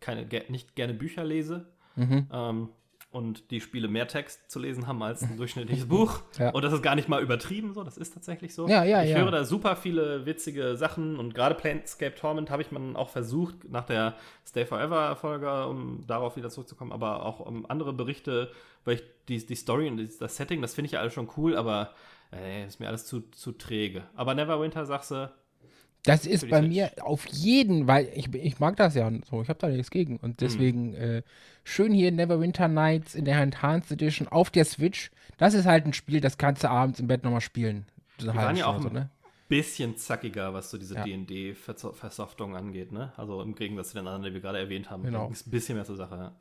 keine, nicht gerne Bücher lese. Mhm. Ähm, und die Spiele mehr Text zu lesen haben als ein durchschnittliches <laughs> Buch. Ja. Und das ist gar nicht mal übertrieben so, das ist tatsächlich so. Ja, ja, ich höre da super viele witzige Sachen und gerade Planescape Torment habe ich man auch versucht, nach der Stay Forever Folge, um darauf wieder zurückzukommen, aber auch um andere Berichte, weil ich die, die Story und das Setting, das finde ich ja alles schon cool, aber äh, ist mir alles zu, zu träge. Aber Neverwinter sagst du, Das ist bei mir auf jeden, weil ich, ich mag das ja so, ich habe da nichts gegen. Und deswegen äh, schön hier Neverwinter Nights in der Enhanced Edition auf der Switch. Das ist halt ein Spiel, das kannst du abends im Bett nochmal spielen. So eine waren ja auch im- ne? bisschen zackiger, was so diese Ja. D&D-Versoftung angeht, ne? Also im Gegensatz zu den anderen, die wir gerade erwähnt haben. Genau. Ist ein bisschen mehr zur Sache, ja.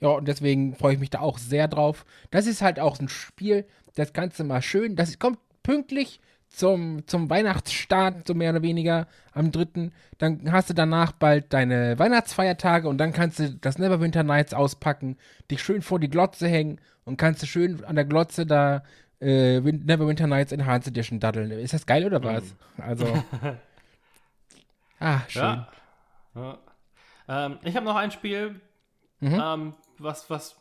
Ja, und deswegen freue ich mich da auch sehr drauf. Das ist halt auch so ein Spiel, das kannst du mal schön, das kommt pünktlich zum, zum Weihnachtsstart, so mehr oder weniger, am 3. Dann hast du danach bald deine Weihnachtsfeiertage und dann kannst du das Neverwinter Nights auspacken, dich schön vor die Glotze hängen und kannst du schön an der Glotze da äh, Win- Neverwinter Nights Enhanced Edition daddeln. Ist das geil oder was? Also. <laughs> ah, schön. Ja. ja. Ähm, ich habe noch ein Spiel, Mhm. ähm, was, was,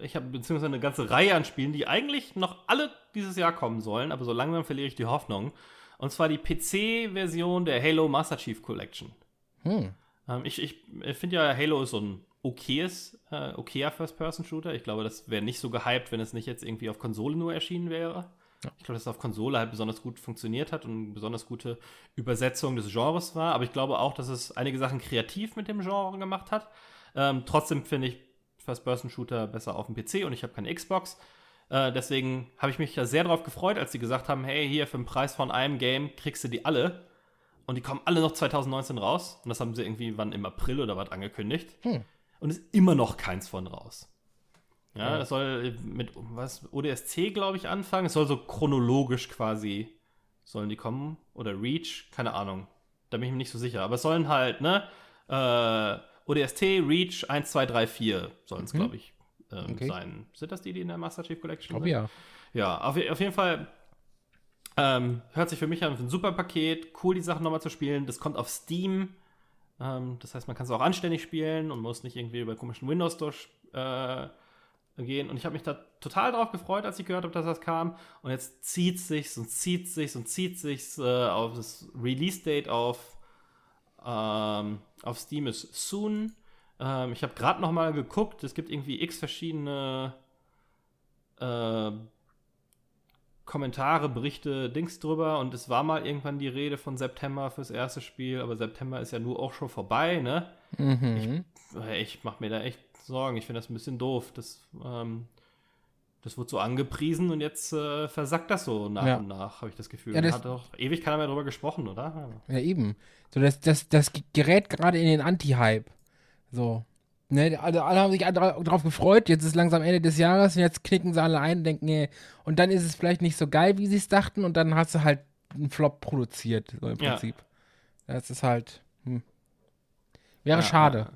ich habe beziehungsweise eine ganze Reihe an Spielen, die eigentlich noch alle dieses Jahr kommen sollen, aber so langsam verliere ich die Hoffnung. Und zwar die PC-Version der Halo Master Chief Collection. Hm. Ähm, ich ich, finde ja, Halo ist so ein okayes, äh, okayer First-Person-Shooter. Ich glaube, das wäre nicht so gehypt, wenn es nicht jetzt irgendwie auf Konsole nur erschienen wäre. Ich glaube, dass es auf Konsole halt besonders gut funktioniert hat und eine besonders gute Übersetzung des Genres war. Aber ich glaube auch, dass es einige Sachen kreativ mit dem Genre gemacht hat. Ähm, trotzdem finde ich First-Person-Shooter besser auf dem PC und ich habe keine Xbox. Äh, deswegen habe ich mich da sehr darauf gefreut, als sie gesagt haben, hey, hier für den Preis von einem Game kriegst du die alle. Und die kommen alle noch 2019 raus. Und das haben sie irgendwie wann im April oder was angekündigt. Hm. Und es ist immer noch keins von raus. Ja, Ja. das soll mit was ODSC, glaube ich, anfangen. Es soll so chronologisch quasi sollen die kommen. Oder Reach, keine Ahnung. Da bin ich mir nicht so sicher. Aber es sollen halt, ne? Äh, ODST, Reach 1, 2, 3, 4 sollen es, Mhm. glaube ich, ähm, Okay. sein. Sind das die, die in der Master Chief Collection sind? ja. Ja, auf, auf jeden Fall ähm, hört sich für mich an ein super Paket. Cool, die Sachen nochmal zu spielen. Das kommt auf Steam. Ähm, das heißt, man kann es auch anständig spielen und muss nicht irgendwie über komischen Windows durch äh, gehen. Und ich habe mich da total drauf gefreut, als ich gehört habe, dass das kam. Und jetzt zieht sich's und zieht sich's und zieht sich's äh, auf das Release-Date auf, ähm, auf Steam ist soon. Ähm, ich habe gerade noch mal geguckt. Es gibt irgendwie x verschiedene äh, Kommentare, Berichte, Dings drüber und es war mal irgendwann die Rede von September fürs erste Spiel, aber September ist ja nur auch schon vorbei, ne? Mhm. Äh, Ich mache mir da echt Sorgen. Ich finde das ein bisschen doof. Das, ähm, das wird so angepriesen und jetzt äh, versackt das so nach Ja. und nach, habe ich das Gefühl. Ja, das- hat doch ewig keiner mehr drüber gesprochen, oder? Ja, eben. So, das, das, das gerät gerade in den Anti-Hype. So. Ne, alle, alle haben sich drauf gefreut, jetzt ist langsam Ende des Jahres und jetzt knicken sie alle ein und denken, nee. Und dann ist es vielleicht nicht so geil, wie sie es dachten, und dann hast du halt einen Flop produziert, so im Ja. Prinzip. Das ist halt. Hm. Wäre Ja, schade. ja.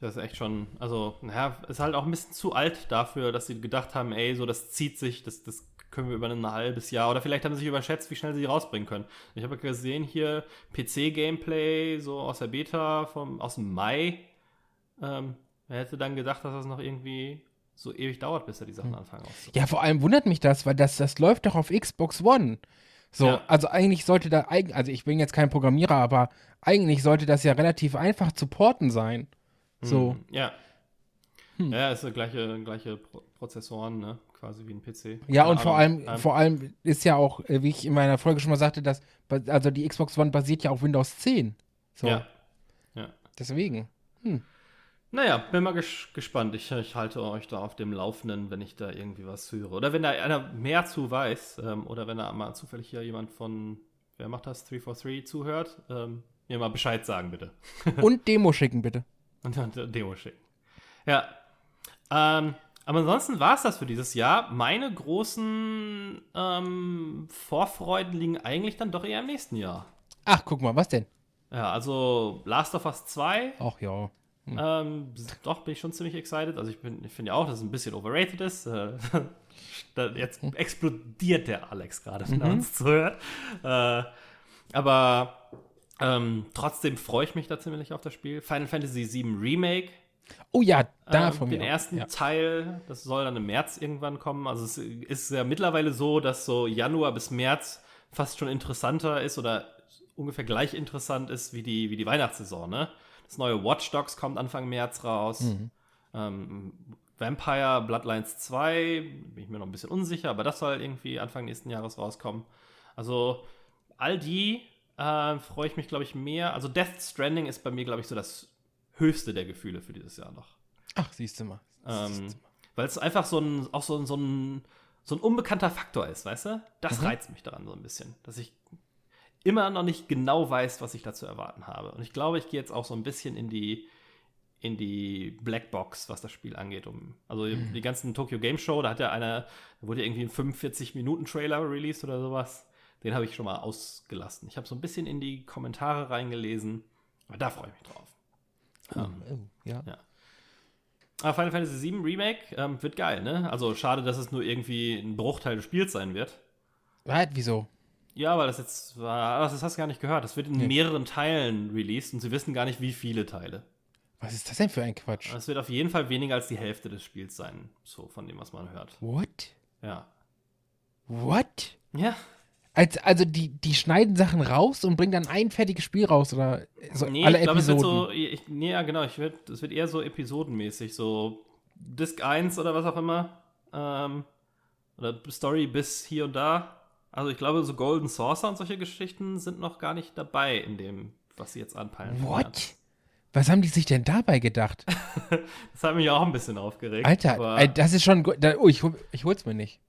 Das ist echt schon, also, naja, ist halt auch ein bisschen zu alt dafür, dass sie gedacht haben, ey, so, das zieht sich, das, das können wir über ein halbes Jahr, oder vielleicht haben sie sich überschätzt, wie schnell sie die rausbringen können. Ich habe gesehen hier PC-Gameplay, so aus der Beta, vom, aus dem Mai. Ähm, wer hätte dann gedacht, dass das noch irgendwie so ewig dauert, bis er die Sachen anfangen auszubringen. Ja, vor allem wundert mich das, weil das, das läuft doch auf Xbox One. So, Ja. also eigentlich sollte da, also ich bin jetzt kein Programmierer, aber eigentlich sollte das ja relativ einfach zu porten sein. So. Hm, Ja. Hm. Ja, ist der gleiche, gleiche Pro Prozessoren, ne? Quasi wie ein PC. Ja, und vor allem, Ähm, vor allem ist ja auch, äh, wie ich in meiner Folge schon mal sagte, dass, also die Xbox One basiert ja auf Windows 10. So, Ja. Ja. deswegen. Naja, bin mal ges gespannt. Ich, ich halte euch da auf dem Laufenden, wenn ich da irgendwie was höre. Oder wenn da einer mehr zu weiß, ähm, oder wenn da mal zufällig hier jemand von, wer macht das, 343 zuhört, ähm, mir mal Bescheid sagen, bitte. <laughs> Und Demo schicken, bitte. Und dann Demo schicken. Ja. Ähm, Aber ansonsten war es das für dieses Jahr. Meine großen ähm, Vorfreuden liegen eigentlich dann doch eher im nächsten Jahr. Ach, guck mal, was denn? Ja, also Last of Us 2. Ach ja. Ähm, doch, bin ich schon ziemlich excited. Also ich, ich finde ja auch, dass es ein bisschen overrated ist. Äh, <laughs> jetzt explodiert der Alex gerade, wenn er uns zuhört. Äh, aber ähm, trotzdem freue ich mich da ziemlich auf das Spiel. Final Fantasy VII Remake. Oh ja, da ähm, von den mir. auch. ersten Ja. Teil, das soll dann im März irgendwann kommen. Also es ist ja mittlerweile so, dass so Januar bis März fast schon interessanter ist oder ungefähr gleich interessant ist wie die, wie die Weihnachtssaison, ne? Das neue Watch Dogs kommt Anfang März raus. Mhm. Ähm, Vampire Bloodlines 2, bin ich mir noch ein bisschen unsicher, aber das soll irgendwie Anfang nächsten Jahres rauskommen. Also all die äh, freue ich mich, glaube ich, mehr. Also Death Stranding ist bei mir, glaube ich, so das höchste der Gefühle für dieses Jahr noch. Ach, siehst du mal. Ähm, weil es einfach so ein, auch so, ein- so, ein, so ein unbekannter Faktor ist, weißt du? Das Mhm. reizt mich daran so ein bisschen. Dass ich immer noch nicht genau weiß, was ich da zu erwarten habe. Und ich glaube, ich gehe jetzt auch so ein bisschen in die, in die Blackbox, was das Spiel angeht. Um, also Mhm. die ganzen Tokyo Game Show, da hat ja einer, da wurde irgendwie ein 45-Minuten-Trailer released oder sowas. Den habe ich schon mal ausgelassen. Ich habe so ein bisschen in die Kommentare reingelesen. Aber da freue ich mich drauf. Ähm, Oh, ja. aber Final Fantasy VII Remake ähm, wird geil, ne? Also schade, dass es nur irgendwie ein Bruchteil des Spiels sein wird. Was? Wieso? Ja, weil das jetzt war, ach, das hast du gar nicht gehört. Das wird in Nee. mehreren Teilen released und sie wissen gar nicht, wie viele Teile. Was ist das denn für ein Quatsch? Es wird auf jeden Fall weniger als die Hälfte des Spiels sein, so von dem, was man hört. What? Ja. What? Ja. Als, also die, die schneiden Sachen raus und bringen dann ein fertiges Spiel raus oder so Nee, alle ich wird Episoden. so, ich, nee, ja, genau, ich wird, es wird eher so episodenmäßig, so Disc 1 oder was auch immer. Ähm, oder Story bis hier und da. Also ich glaube, so Golden Saucer und solche Geschichten sind noch gar nicht dabei in dem, was sie jetzt anpeilen. What? Was haben die sich denn dabei gedacht? <laughs> Das hat mich auch ein bisschen aufgeregt. Alter, ey, das ist schon. Da, oh, ich, ich hol's mir nicht.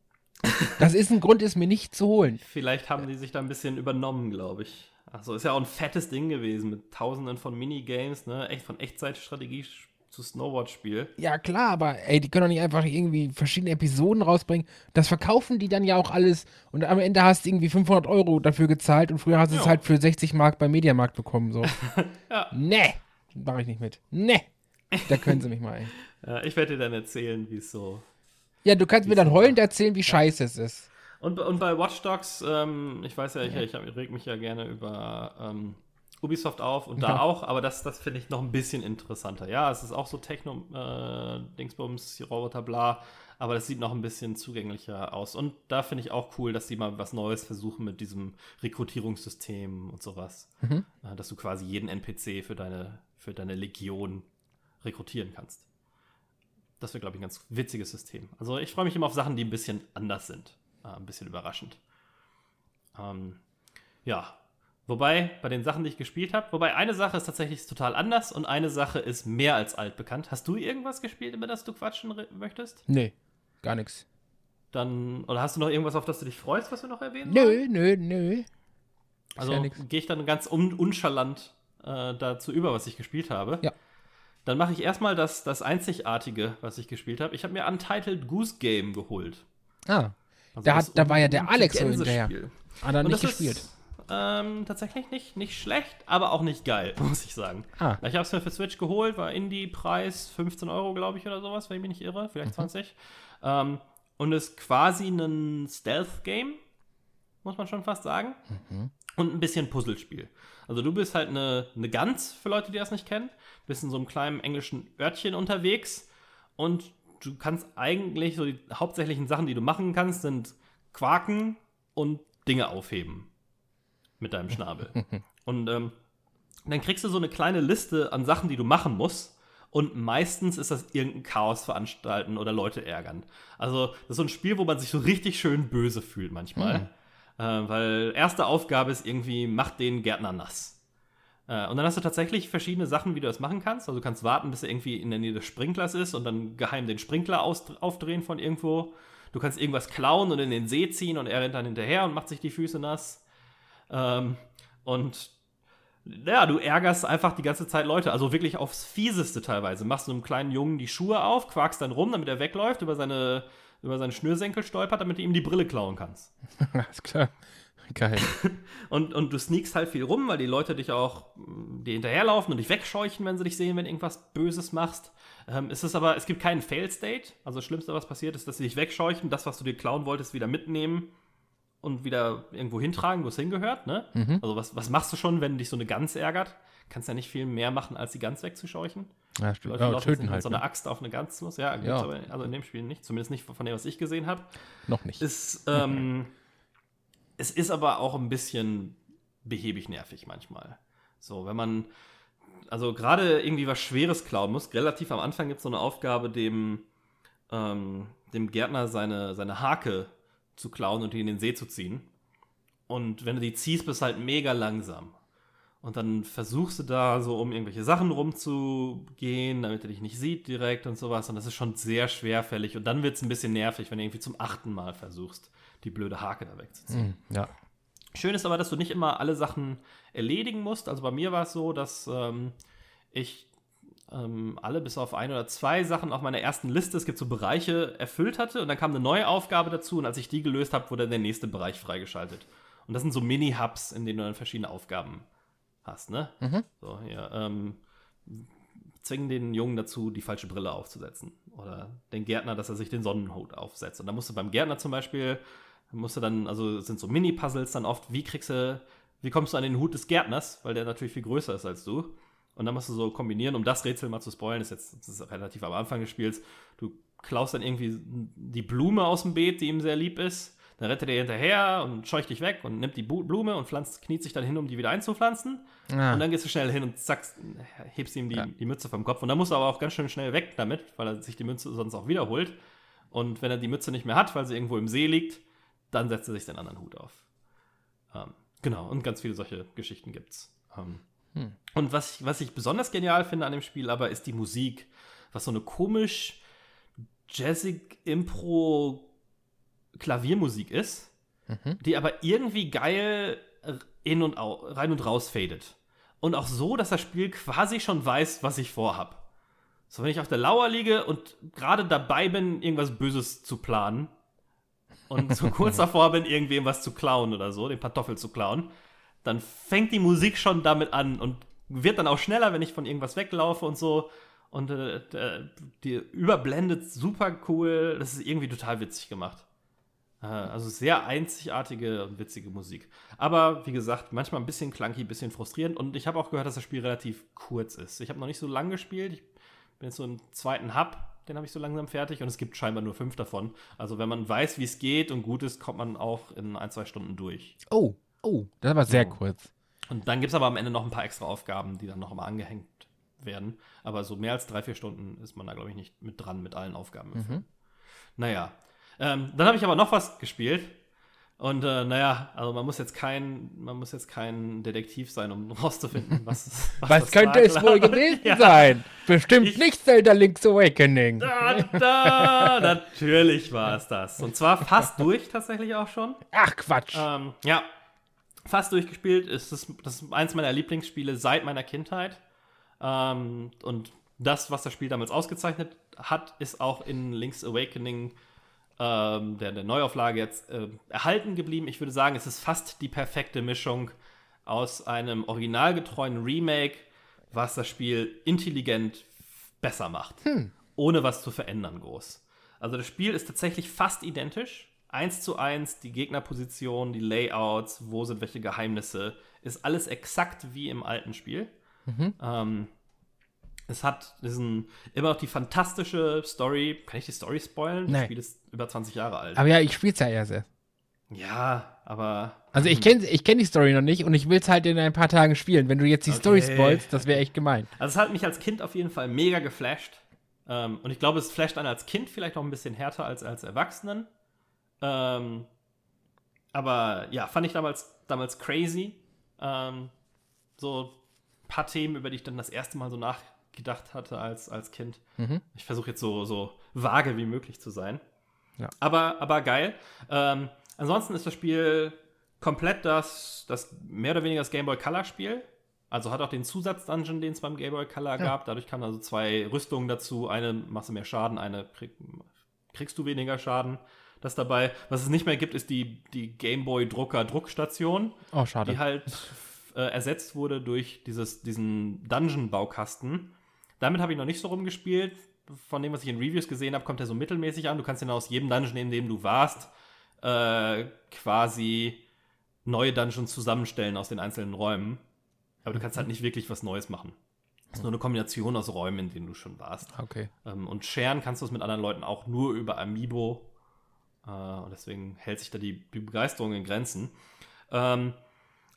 Das ist ein Grund, es mir nicht zu holen. vielleicht haben die sich da ein bisschen übernommen, glaube ich. Also ist ja auch ein fettes Ding gewesen mit tausenden von Minigames, ne? Echt von Echtzeitstrategie zu Snowboard-Spiel. Ja, klar, aber ey, die können doch nicht einfach irgendwie verschiedene Episoden rausbringen. Das verkaufen die dann ja auch alles und am Ende hast du irgendwie 500 Euro dafür gezahlt und früher hast du es halt für 60 Mark beim Mediamarkt bekommen. So. <laughs> Ja. Nee, mache ich nicht mit. Nee, da können sie mich mal, ey. <laughs> Ja, ich werde dir dann erzählen, wie es so Ja, du kannst mir dann heulend erzählen, wie scheiße es ist. Und, bei- und bei Watch Dogs, ähm, ich weiß ja, ich, ich reg mich ja gerne über ähm, Ubisoft auf und da Ja. auch, aber das, das finde ich noch ein bisschen interessanter. Ja, es ist auch so Techno, äh, Roboter, bla, aber das sieht noch ein bisschen zugänglicher aus. Und da finde ich auch cool, dass die mal was Neues versuchen mit diesem Rekrutierungssystem und sowas. Mhm. Äh, dass du quasi jeden NPC für deine, für deine Legion rekrutieren kannst. Das wird, glaube ich, ein ganz witziges System. Also ich freue mich immer auf Sachen, die ein bisschen anders sind. Äh, ein bisschen überraschend. Ähm, ja. Wobei, bei den Sachen, die ich gespielt habe, wobei eine Sache ist tatsächlich total anders und eine Sache ist mehr als altbekannt. Hast du irgendwas gespielt, über das du quatschen möchtest? Nee, gar nichts. Dann, oder hast du noch irgendwas, auf das du dich freust, was wir noch erwähnen? wollen? Nö, nö, nö. Also ja gehe ich dann ganz un unchalant äh, dazu über, was ich gespielt habe. Ja. Dann mache ich erstmal das, das Einzigartige, was ich gespielt habe. Ich habe mir Untitled Goose Game geholt. Ah, Also Da hat- da war ja der Alex so hinterher. hat er nicht gespielt. Ist, ähm, tatsächlich nicht, nicht schlecht, aber auch nicht geil, <laughs> muss ich sagen. Ah. Ich habe es mir für Switch geholt, war Indie-Preis 15 Euro, glaube ich, oder sowas, wenn ich mich nicht irre, Mhm. vielleicht 20. Ähm, und ist quasi ein Stealth-Game, muss man schon fast sagen. Mhm. Und ein bisschen Puzzlespiel. Also du bist halt eine, eine Gans, für Leute, die das nicht kennen. Bist in so einem kleinen englischen Örtchen unterwegs und du kannst eigentlich so die hauptsächlichen Sachen, die du machen kannst, sind quaken und Dinge aufheben mit deinem Schnabel. <laughs> und ähm, dann kriegst du so eine kleine Liste an Sachen, die du machen musst. Und meistens ist das irgendein Chaos veranstalten oder Leute ärgern. Also, das ist so ein Spiel, wo man sich so richtig schön böse fühlt manchmal. Äh, weil erste Aufgabe ist irgendwie, mach den Gärtner nass. Äh, und dann hast du tatsächlich verschiedene Sachen, wie du das machen kannst. Also du kannst warten, bis er irgendwie in der Nähe des Sprinklers ist und dann geheim den Sprinkler aufdrehen von irgendwo. Du kannst irgendwas klauen und in den See ziehen und er rennt dann hinterher und macht sich die Füße nass. Ähm, und ja, du ärgerst einfach die ganze Zeit Leute, also wirklich aufs Fieseste teilweise. Machst du einem kleinen Jungen die Schuhe auf, quakst dann rum, damit er wegläuft, über seine, über seine Schnürsenkel stolpert, damit du ihm die Brille klauen kannst. <laughs> Alles klar. Geil. <laughs> Und, und du sneakst halt viel rum, weil die Leute dich auch mm, dir hinterherlaufen und dich wegscheuchen, wenn sie dich sehen, wenn du irgendwas Böses machst. Ähm, es ist aber, es gibt keinen Fail-State. Also das Schlimmste, was passiert, ist, dass sie dich wegscheuchen, das, was du dir klauen wolltest, wieder mitnehmen und wieder irgendwo hintragen, wo es hingehört. Ne? Mhm. Also was, was machst du schon, wenn dich so eine Gans ärgert? Kannst ja nicht viel mehr machen, als die Gans wegzuscheuchen. Ja. Leute Ja, laufen nicht töten halt. so einer ne? Axt auf eine Gans los. Ja, Ja. aber also in dem Spiel nicht. Zumindest nicht von dem, was ich gesehen habe. Noch nicht. Ist, ähm, es ist aber auch ein bisschen behäbig nervig manchmal. So, wenn man, also gerade irgendwie was Schweres klauen muss, relativ am Anfang gibt es so eine Aufgabe, dem, ähm, dem Gärtner seine, seine Hake zu klauen und die in den See zu ziehen. Und wenn du die ziehst, bist du halt mega langsam. Und dann versuchst du da so um irgendwelche Sachen rumzugehen, damit er dich nicht sieht direkt und sowas. Und das ist schon sehr schwerfällig. Und dann wird es ein bisschen nervig, wenn du irgendwie zum achten Mal versuchst, die blöde Hake da wegzuziehen. Hm, ja. Schön ist aber, dass du nicht immer alle Sachen erledigen musst. Also bei mir war es so, dass ähm, ich ähm, alle bis auf ein oder zwei Sachen auf meiner ersten Liste, es gibt so Bereiche, erfüllt hatte. Und dann kam eine neue Aufgabe dazu. Und als ich die gelöst habe, wurde der nächste Bereich freigeschaltet. Und das sind so Mini-Hubs, in denen du dann verschiedene Aufgaben hast, ne? Mhm. So, hier, ähm, zwingen den Jungen dazu, die falsche Brille aufzusetzen. Oder den Gärtner, dass er sich den Sonnenhut aufsetzt. Und da musst du beim Gärtner zum Beispiel, musst du dann, also sind so Mini-Puzzles dann oft, wie kriegst du, wie kommst du an den Hut des Gärtners, weil der natürlich viel größer ist als du. Und dann musst du so kombinieren, um das Rätsel mal zu spoilen, ist jetzt das ist relativ am Anfang des Spiels. Du klaust dann irgendwie die Blume aus dem Beet, die ihm sehr lieb ist. Dann rettet er hinterher und scheucht dich weg und nimmt die Blume und pflanzt, kniet sich dann hin, um die wieder einzupflanzen. Ah, Und dann gehst du schnell hin und zack, hebst ihm die, Ja. die Mütze vom Kopf. Und dann musst du aber auch ganz schön schnell weg damit, weil er sich die Mütze sonst auch wiederholt. Und wenn er die Mütze nicht mehr hat, weil sie irgendwo im See liegt, dann setzt er sich den anderen Hut auf. Ähm, genau, und ganz viele solche Geschichten gibt's. Ähm, Hm. Und was ich, was ich besonders genial finde an dem Spiel aber, ist die Musik. Was so eine komisch jazzig Impro Klaviermusik ist, Mhm. die aber irgendwie geil in und au rein und raus fadet. Und auch so, dass das Spiel quasi schon weiß, was ich vorhab. So, wenn ich auf der Lauer liege und gerade dabei bin, irgendwas Böses zu planen und so <laughs> kurz davor bin, irgendwem was zu klauen oder so, den Pantoffel zu klauen, dann fängt die Musik schon damit an und wird dann auch schneller, wenn ich von irgendwas weglaufe und so. Und äh, d- die überblendet super cool. Das ist irgendwie total witzig gemacht. Äh, Also sehr einzigartige und witzige Musik. Aber wie gesagt, manchmal ein bisschen clunky, ein bisschen frustrierend. Und ich habe auch gehört, dass das Spiel relativ kurz ist. Ich habe noch nicht so lang gespielt. Ich bin jetzt so im zweiten Hub. Den habe ich so langsam fertig. Und es gibt scheinbar nur fünf davon. Also wenn man weiß, wie es geht und gut ist, kommt man auch in ein, zwei Stunden durch. Oh, oh, das war sehr So. kurz. Und dann gibt es aber am Ende noch ein paar extra Aufgaben, die dann noch mal angehängt werden. Aber so mehr als drei, vier Stunden ist man da, glaube ich, nicht mit dran mit allen Aufgaben. Film. Naja. Ähm, dann habe ich aber noch was gespielt. Und äh, naja, also man muss jetzt kein, man muss jetzt kein Detektiv sein, um <laughs> rauszufinden, <laughs> was, Was das könnte es wohl <laughs> gewesen Ja. sein? Bestimmt Ich- nicht Zelda Link's Awakening. Da, da, natürlich war es das. Und zwar fast durch tatsächlich auch schon. Ach, Quatsch. Ähm, ja, fast durchgespielt. Ist das, ist eins meiner Lieblingsspiele seit meiner Kindheit. Ähm, und das, was das Spiel damals ausgezeichnet hat, ist auch in Link's Awakening ähm, der, der Neuauflage jetzt äh, erhalten geblieben. Ich würde sagen, es ist fast die perfekte Mischung aus einem originalgetreuen Remake, was das Spiel intelligent besser macht, ohne was zu verändern groß. Also das Spiel ist tatsächlich fast identisch. Eins zu eins, die Gegnerposition, die Layouts, wo sind welche Geheimnisse, ist alles exakt wie im alten Spiel. Ähm, es hat diesen, immer noch die fantastische Story. Kann ich die Story spoilen? Das Nein. Spiel ist über 20 Jahre alt. Aber ja, ich spiel's ja erst. erst. ja, aber. Also ich kenne ich kenn die Story noch nicht und ich will's halt in ein paar Tagen spielen. Wenn du jetzt die Story Okay. spoilst, das wäre echt gemein. Also es hat mich als Kind auf jeden Fall mega geflasht. Ähm, und ich glaube, es flasht einen als Kind vielleicht noch ein bisschen härter als als Erwachsenen. Ähm, aber ja, fand ich damals, damals crazy. Ähm, so ein paar Themen, über die ich dann das erste Mal so nachgedacht hatte als, als Kind. Mhm. Ich versuche jetzt so, so vage wie möglich zu sein. Ja. Aber, aber geil. Ähm, ansonsten ist das Spiel komplett das, das mehr oder weniger das Game Boy Color Spiel. Also hat auch den Zusatz-Dungeon, den es beim Game Boy Color gab. Dadurch kamen also zwei Rüstungen dazu. Eine machst du mehr Schaden, eine krieg, kriegst du weniger Schaden. Das dabei. Was es nicht mehr gibt, ist die, die Game Boy Drucker Druckstation, Oh, schade. die halt äh, ersetzt wurde durch dieses, diesen Dungeon-Baukasten. Damit habe ich noch nicht so rumgespielt. Von dem, was ich in Reviews gesehen habe, kommt er so mittelmäßig an. Du kannst ihn aus jedem Dungeon, in dem du warst, äh, quasi neue Dungeons zusammenstellen aus den einzelnen Räumen. Aber du kannst halt nicht wirklich was Neues machen. Es ist nur eine Kombination aus Räumen, in denen du schon warst. Okay. Ähm, und sharen kannst du es mit anderen Leuten auch nur über Amiibo. Äh, und deswegen hält sich da die, Begeisterung in Grenzen. Ähm,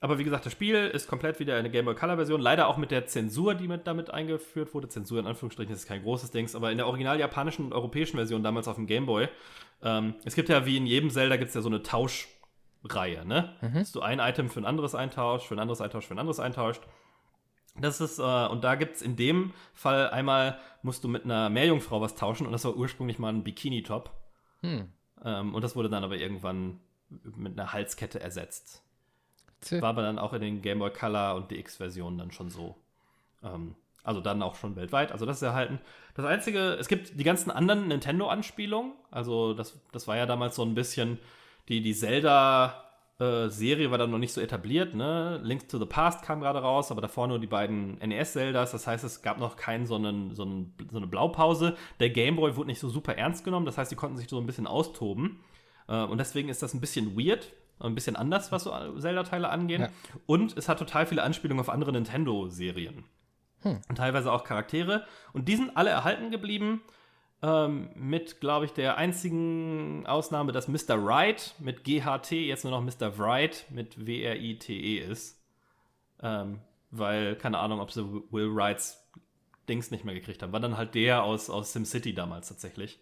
aber wie gesagt, das Spiel ist komplett wieder eine Game Boy Color Version. Leider auch mit der Zensur, die mit damit eingeführt wurde. Zensur in Anführungsstrichen ist kein großes Ding, aber in der original japanischen und europäischen Version damals auf dem Game Boy. Ähm, es gibt ja wie in jedem Zelda gibt es ja so eine Tauschreihe, ne? Dass du ein Item für ein anderes eintauscht, für ein anderes eintauscht, für ein anderes eintauscht. Das ist, äh, und da gibt es in dem Fall einmal, musst du mit einer Meerjungfrau was tauschen und das war ursprünglich mal ein Bikini-Top. Hm. Ähm, und das wurde dann aber irgendwann mit einer Halskette ersetzt. Tja. War aber dann auch in den Game Boy Color und DX-Versionen dann schon so. Ähm, also dann auch schon weltweit. Also das ist erhalten. Das Einzige, es gibt die ganzen anderen Nintendo-Anspielungen. Also das, das war ja damals so ein bisschen, die, die Zelda-Serie war dann noch nicht so etabliert. Ne? Links to the Past kam gerade raus, aber davor nur die beiden NES-Zeldas. Das heißt, es gab noch keinen so, einen, so, einen, so eine Blaupause. Der Game Boy wurde nicht so super ernst genommen. Das heißt, die konnten sich so ein bisschen austoben. Äh, und deswegen ist das ein bisschen weird, ein bisschen anders, was so Zelda-Teile angehen. Ja. Und es hat total viele Anspielungen auf andere Nintendo-Serien. Und teilweise auch Charaktere. Und die sind alle erhalten geblieben. Ähm, mit, glaube ich, der einzigen Ausnahme, dass Mr. Wright mit GHT jetzt nur noch Mr. Wright mit W-R-I-T-E ist. Ähm, weil, keine Ahnung, ob sie Will Wrights Dings nicht mehr gekriegt haben. War dann halt der aus, aus SimCity damals tatsächlich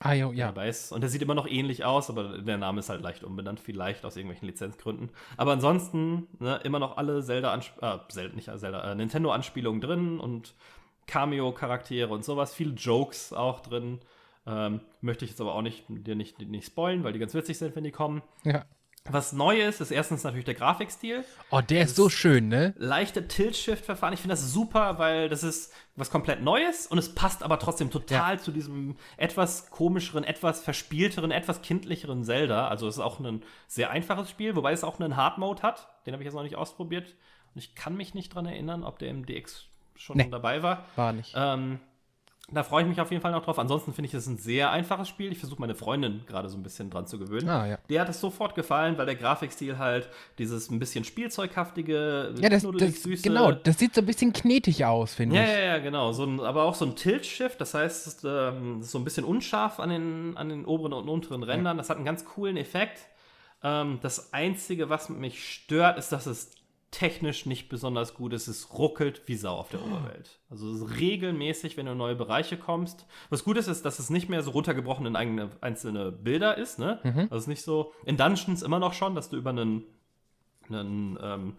Ah, jo, ja. dabei ist. Und der sieht immer noch ähnlich aus, aber der Name ist halt leicht umbenannt, vielleicht aus irgendwelchen Lizenzgründen. Aber ansonsten ne, immer noch alle Zelda, äh, Zelda nicht Zelda, äh, Nintendo-Anspielungen drin und Cameo-Charaktere und sowas. Viele Jokes auch drin. Ähm, möchte ich jetzt aber auch nicht, dir nicht, nicht spoilen, weil die ganz witzig sind, wenn die kommen. ja. Was neu ist, ist erstens natürlich der Grafikstil Oh, der ist so schön, ne? leichte Tilt-Shift-Verfahren. Ich finde das super, weil das ist was komplett Neues und es passt aber trotzdem total zu diesem etwas komischeren, etwas verspielteren, etwas kindlicheren Zelda. Also es ist auch ein sehr einfaches Spiel, wobei es auch einen Hard-Mode hat. Den habe ich jetzt noch nicht ausprobiert. Und ich kann mich nicht dran erinnern, ob der im DX schon Nee. dabei war. War nicht. Ähm, da freue ich mich auf jeden Fall noch drauf. Ansonsten finde ich es ein sehr einfaches Spiel. Ich versuche meine Freundin gerade so ein bisschen dran zu gewöhnen. Ah, ja. Der hat es sofort gefallen, weil der Grafikstil halt dieses ein bisschen spielzeughaftige, Ja, das, das süße. genau, das sieht so ein bisschen knetig aus, finde Ja, ich. ja, ja, genau. So ein, aber auch so ein Tilt-Shift, das heißt, es ist, ähm, so ein bisschen unscharf an den, an den oberen und unteren Rändern. Das hat einen ganz coolen Effekt. Ähm, das Einzige, was mich stört, ist, dass es technisch nicht besonders gut ist. Es ruckelt wie Sau auf der Oberwelt. Also es ist regelmäßig, wenn du in neue Bereiche kommst. Was gut ist, ist, dass es nicht mehr so runtergebrochen in eigene, einzelne Bilder ist. Ne? Also es ist nicht so, in Dungeons immer noch schon, dass du über einen, einen ähm,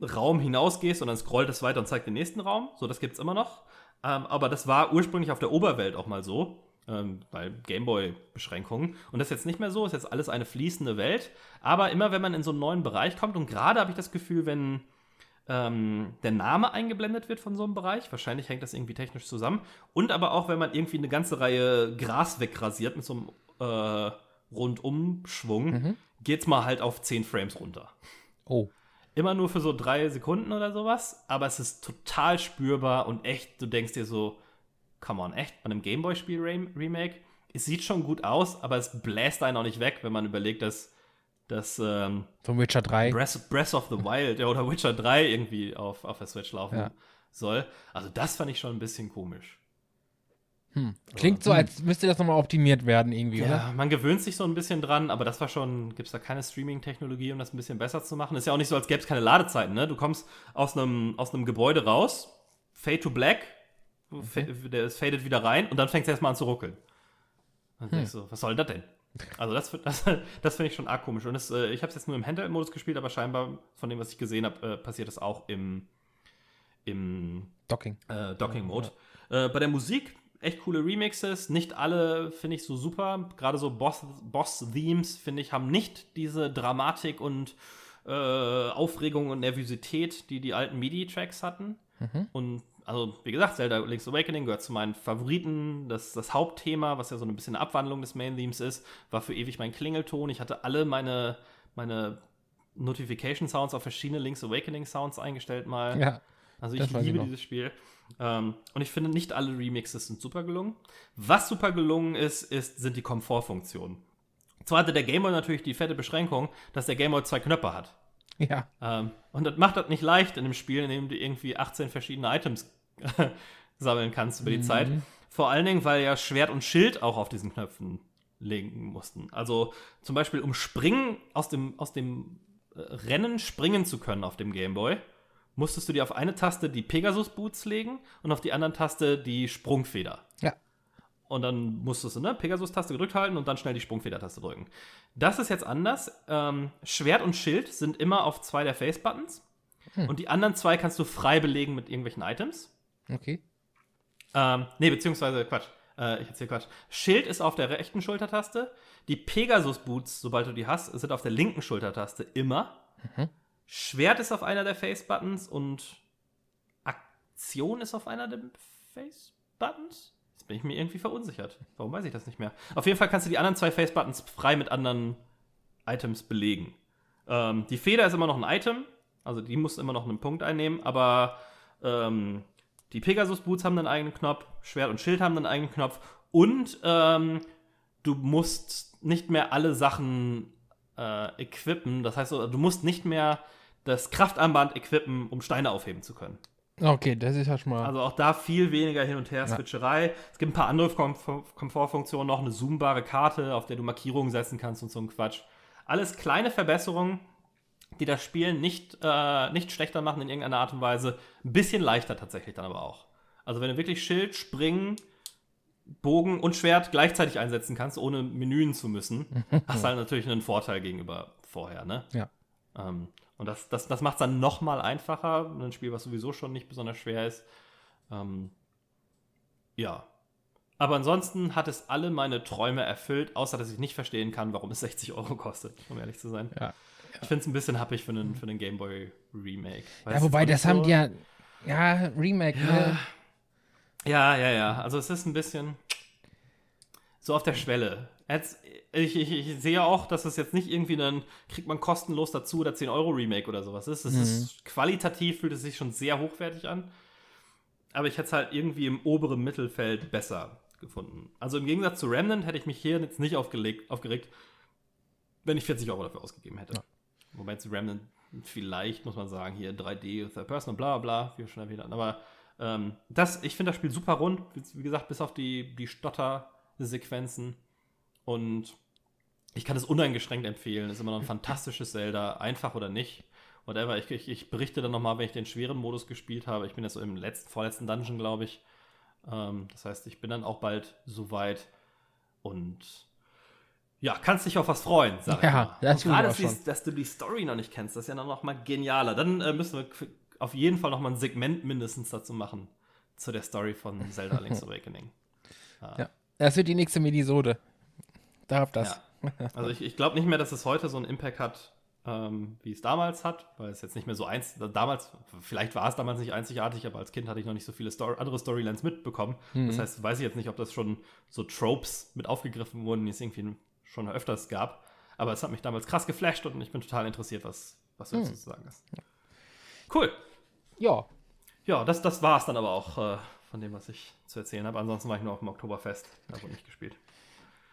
Raum hinausgehst und dann scrollt es weiter und zeigt den nächsten Raum. So, das gibt's immer noch. Ähm, aber das war ursprünglich auf der Oberwelt auch mal so, ähm, bei Gameboy-Beschränkungen. Und das ist jetzt nicht mehr so, ist jetzt alles eine fließende Welt. Aber immer wenn man in so einen neuen Bereich kommt, und gerade habe ich das Gefühl, wenn ähm, der Name eingeblendet wird von so einem Bereich, wahrscheinlich hängt das irgendwie technisch zusammen. Und aber auch, wenn man irgendwie eine ganze Reihe Gras wegrasiert mit so einem äh, Rundumschwung, geht's mal halt auf 10 Frames runter Oh. immer nur für so drei Sekunden oder sowas, aber es ist total spürbar und echt, du denkst dir so, come on, echt, bei einem Gameboy-Spiel-Remake, es sieht schon gut aus, aber es bläst einen auch nicht weg, wenn man überlegt, dass, dass ähm, Von Witcher 3. Breath, Breath of the Wild ja, oder Witcher 3 irgendwie auf, auf der Switch laufen Ja. soll. Also das fand ich schon ein bisschen komisch. Klingt so, als müsste das nochmal optimiert werden irgendwie, oder? Ja, man gewöhnt sich so ein bisschen dran, aber das war schon, gibt es da keine Streaming-Technologie, um das ein bisschen besser zu machen? Ist ja auch nicht so, als gäbe es keine Ladezeiten, ne? Du kommst aus einem, aus einem Gebäude raus, Fade to Black, der es fadet wieder rein und dann fängt es erstmal an zu ruckeln. Dann denkst du, was soll das denn? Also das, <laughs> das, das finde ich schon arg komisch. Und das, äh, ich habe es jetzt nur im Handheld-Modus gespielt, aber scheinbar, von dem, was ich gesehen habe, äh, passiert das auch im, im Docking. äh, Docking-Mode. Äh, bei der Musik echt coole Remixes. Nicht alle finde ich so super. Gerade so Boss- Boss-Themes, finde ich, haben nicht diese Dramatik und äh, Aufregung und Nervosität, die die alten MIDI-Tracks hatten. Mhm. Und also, wie gesagt, Zelda Link's Awakening gehört zu meinen Favoriten. Das, das Hauptthema, was ja so ein bisschen eine Abwandlung des Main-Themes ist, war für ewig mein Klingelton. Ich hatte alle meine, meine Notification-Sounds auf verschiedene Link's Awakening-Sounds eingestellt mal. Ja. Also ich ich liebe noch. dieses Spiel. Ähm, und ich finde, nicht alle Remixes sind super gelungen. Was super gelungen ist, ist sind die Komfortfunktionen. Zwar hatte der Game Boy natürlich die fette Beschränkung, dass der Game Boy zwei Knöpfe hat. Ja. Ähm, und das macht das nicht leicht in einem Spiel, in dem du irgendwie 18 verschiedene Items <laughs> sammeln kannst über die Mhm. Zeit. Vor allen Dingen, weil ja Schwert und Schild auch auf diesen Knöpfen liegen mussten. Also zum Beispiel, um springen aus dem, aus dem äh, Rennen springen zu können auf dem Game Boy, musstest du dir auf eine Taste die Pegasus Boots legen und auf die andere Taste die Sprungfeder. Ja. Und dann musstest du, ne, Pegasus-Taste gedrückt halten und dann schnell die Sprungfeder-Taste drücken. Das ist jetzt anders. Ähm, Schwert und Schild sind immer auf zwei der Face-Buttons. Und die anderen zwei kannst du frei belegen mit irgendwelchen Items. Okay. Ähm, nee, beziehungsweise Quatsch. Äh, ich erzähl Quatsch. Schild ist auf der rechten Schultertaste. Die Pegasus-Boots, sobald du die hast, sind auf der linken Schultertaste immer. Schwert ist auf einer der Face-Buttons und Aktion ist auf einer der Face-Buttons? Jetzt bin ich mir irgendwie verunsichert. Warum weiß ich das nicht mehr? Auf jeden Fall kannst du die anderen zwei Face-Buttons frei mit anderen Items belegen. Ähm, die Feder ist immer noch ein Item, also die muss immer noch einen Punkt einnehmen, aber ähm, die Pegasus-Boots haben einen eigenen Knopf, Schwert und Schild haben einen eigenen Knopf und ähm, du musst nicht mehr alle Sachen äh, equippen. Das heißt, du musst nicht mehr das Kraftarmband equippen, um Steine aufheben zu können. Okay, das ist ja schon mal. Also auch da viel weniger Hin- und Her-Switcherei. Es gibt ein paar andere Komf Komfortfunktionen noch, eine zoombare Karte, auf der du Markierungen setzen kannst und so ein Quatsch. Alles kleine Verbesserungen, die das Spiel nicht, äh, nicht schlechter machen in irgendeiner Art und Weise. Ein bisschen leichter tatsächlich dann aber auch. Also wenn du wirklich Schild, Springen, Bogen und Schwert gleichzeitig einsetzen kannst, ohne Menüen zu müssen, <laughs> hast du halt natürlich einen Vorteil gegenüber vorher, ne? ja. Ähm, und das, das, das macht es dann noch mal einfacher. Ein Spiel, was sowieso schon nicht besonders schwer ist. Ähm, ja. Aber ansonsten hat es alle meine Träume erfüllt, außer dass ich nicht verstehen kann, warum es 60 Euro kostet, um ehrlich zu sein. Ja. Ich finde es ein bisschen happig für einen, für einen Game Boy Remake. Weil Ja, wobei, das so- haben die ja. Ja, Remake, ne? Ja, ja, ja. Also es ist ein bisschen so auf der Schwelle. Jetzt, ich, ich, ich sehe auch, dass es jetzt nicht irgendwie ein, kriegt man kostenlos dazu oder 10 Euro Remake oder sowas ist. Es ist qualitativ fühlt es sich schon sehr hochwertig an. Aber ich hätte es halt irgendwie im oberen Mittelfeld besser gefunden. Also im Gegensatz zu Remnant hätte ich mich hier jetzt nicht aufgelegt, aufgeregt, wenn ich 40 Euro dafür ausgegeben hätte. Ja. Wobei zu Remnant vielleicht, muss man sagen, hier 3D, Third Person und bla bla, wie wir schon erwähnt haben. Aber ähm, das, ich finde das Spiel super rund, wie, gesagt, bis auf die, die Stotter-Sequenzen. Und ich kann es uneingeschränkt empfehlen. Ist immer noch ein fantastisches Zelda, einfach oder nicht. Whatever. Ich, ich, ich berichte dann nochmal, wenn ich den schweren Modus gespielt habe. Ich bin jetzt so im letzten, vorletzten Dungeon, glaube ich. Ähm, das heißt, ich bin dann auch bald soweit. Und ja, kannst dich auf was freuen, sag Ja, ich mal. das gerade, dass, die- dass du die Story noch nicht kennst, das ist ja dann noch mal genialer. Dann äh, müssen wir auf jeden Fall noch mal ein Segment mindestens dazu machen. Zu der Story von Zelda Link's <laughs> Awakening. Ja. Das wird die nächste Minisode. Darf das. Ja. Also ich, ich glaube nicht mehr, dass es heute so einen Impact hat, ähm, wie es damals hat, weil es jetzt nicht mehr so eins, damals, vielleicht war es damals nicht einzigartig, aber als Kind hatte ich noch nicht so viele Story, andere Storylines mitbekommen. Das heißt, weiß ich jetzt nicht, ob das schon so Tropes mit aufgegriffen wurden, die es irgendwie schon öfters gab. Aber es hat mich damals krass geflasht und ich bin total interessiert, was, was du dazu zu sagen hast. Cool. Ja. Ja, das, das war es dann aber auch äh, von dem, was ich zu erzählen habe. Ansonsten war ich nur auf dem Oktoberfest, da wurde nicht gespielt.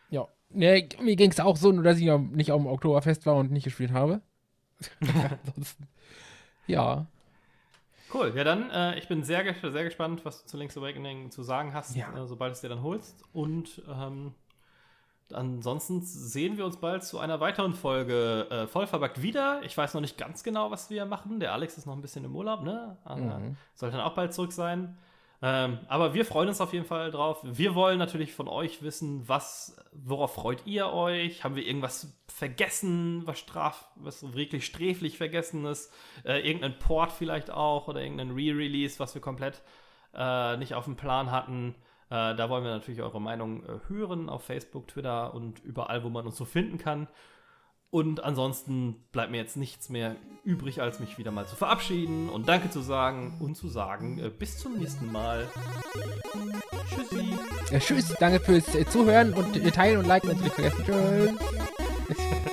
Ja. Nee, mir ging es auch so, nur dass ich nicht auf dem Oktoberfest war und nicht gespielt habe. <laughs> Ansonsten. Ja. Cool, ja dann, äh, ich bin sehr, sehr gespannt, was du zu Link's Awakening zu sagen hast, Ja. äh, sobald du es dir dann holst. Und ähm, ansonsten sehen wir uns bald zu einer weiteren Folge äh, Vollverbackt wieder. Ich weiß noch nicht ganz genau, was wir machen. Der Alex ist noch ein bisschen im Urlaub, ne? Äh, Mhm. Sollte dann auch bald zurück sein. Ähm, aber wir freuen uns auf jeden Fall drauf. Wir wollen natürlich von euch wissen, was, worauf freut ihr euch? Haben wir irgendwas vergessen, was straf, was wirklich sträflich vergessen ist? Äh, irgendein Port vielleicht auch oder irgendein Re-Release, was wir komplett äh, nicht auf dem Plan hatten. Äh, da wollen wir natürlich eure Meinung äh, hören auf Facebook, Twitter und überall, wo man uns so finden kann. Und ansonsten bleibt mir jetzt nichts mehr übrig, als mich wieder mal zu verabschieden und Danke zu sagen und zu sagen, äh, bis zum nächsten Mal. Tschüssi. Ja, tschüss, danke fürs äh, Zuhören und äh, Teilen und Liken natürlich vergessen. Tschüss. <laughs>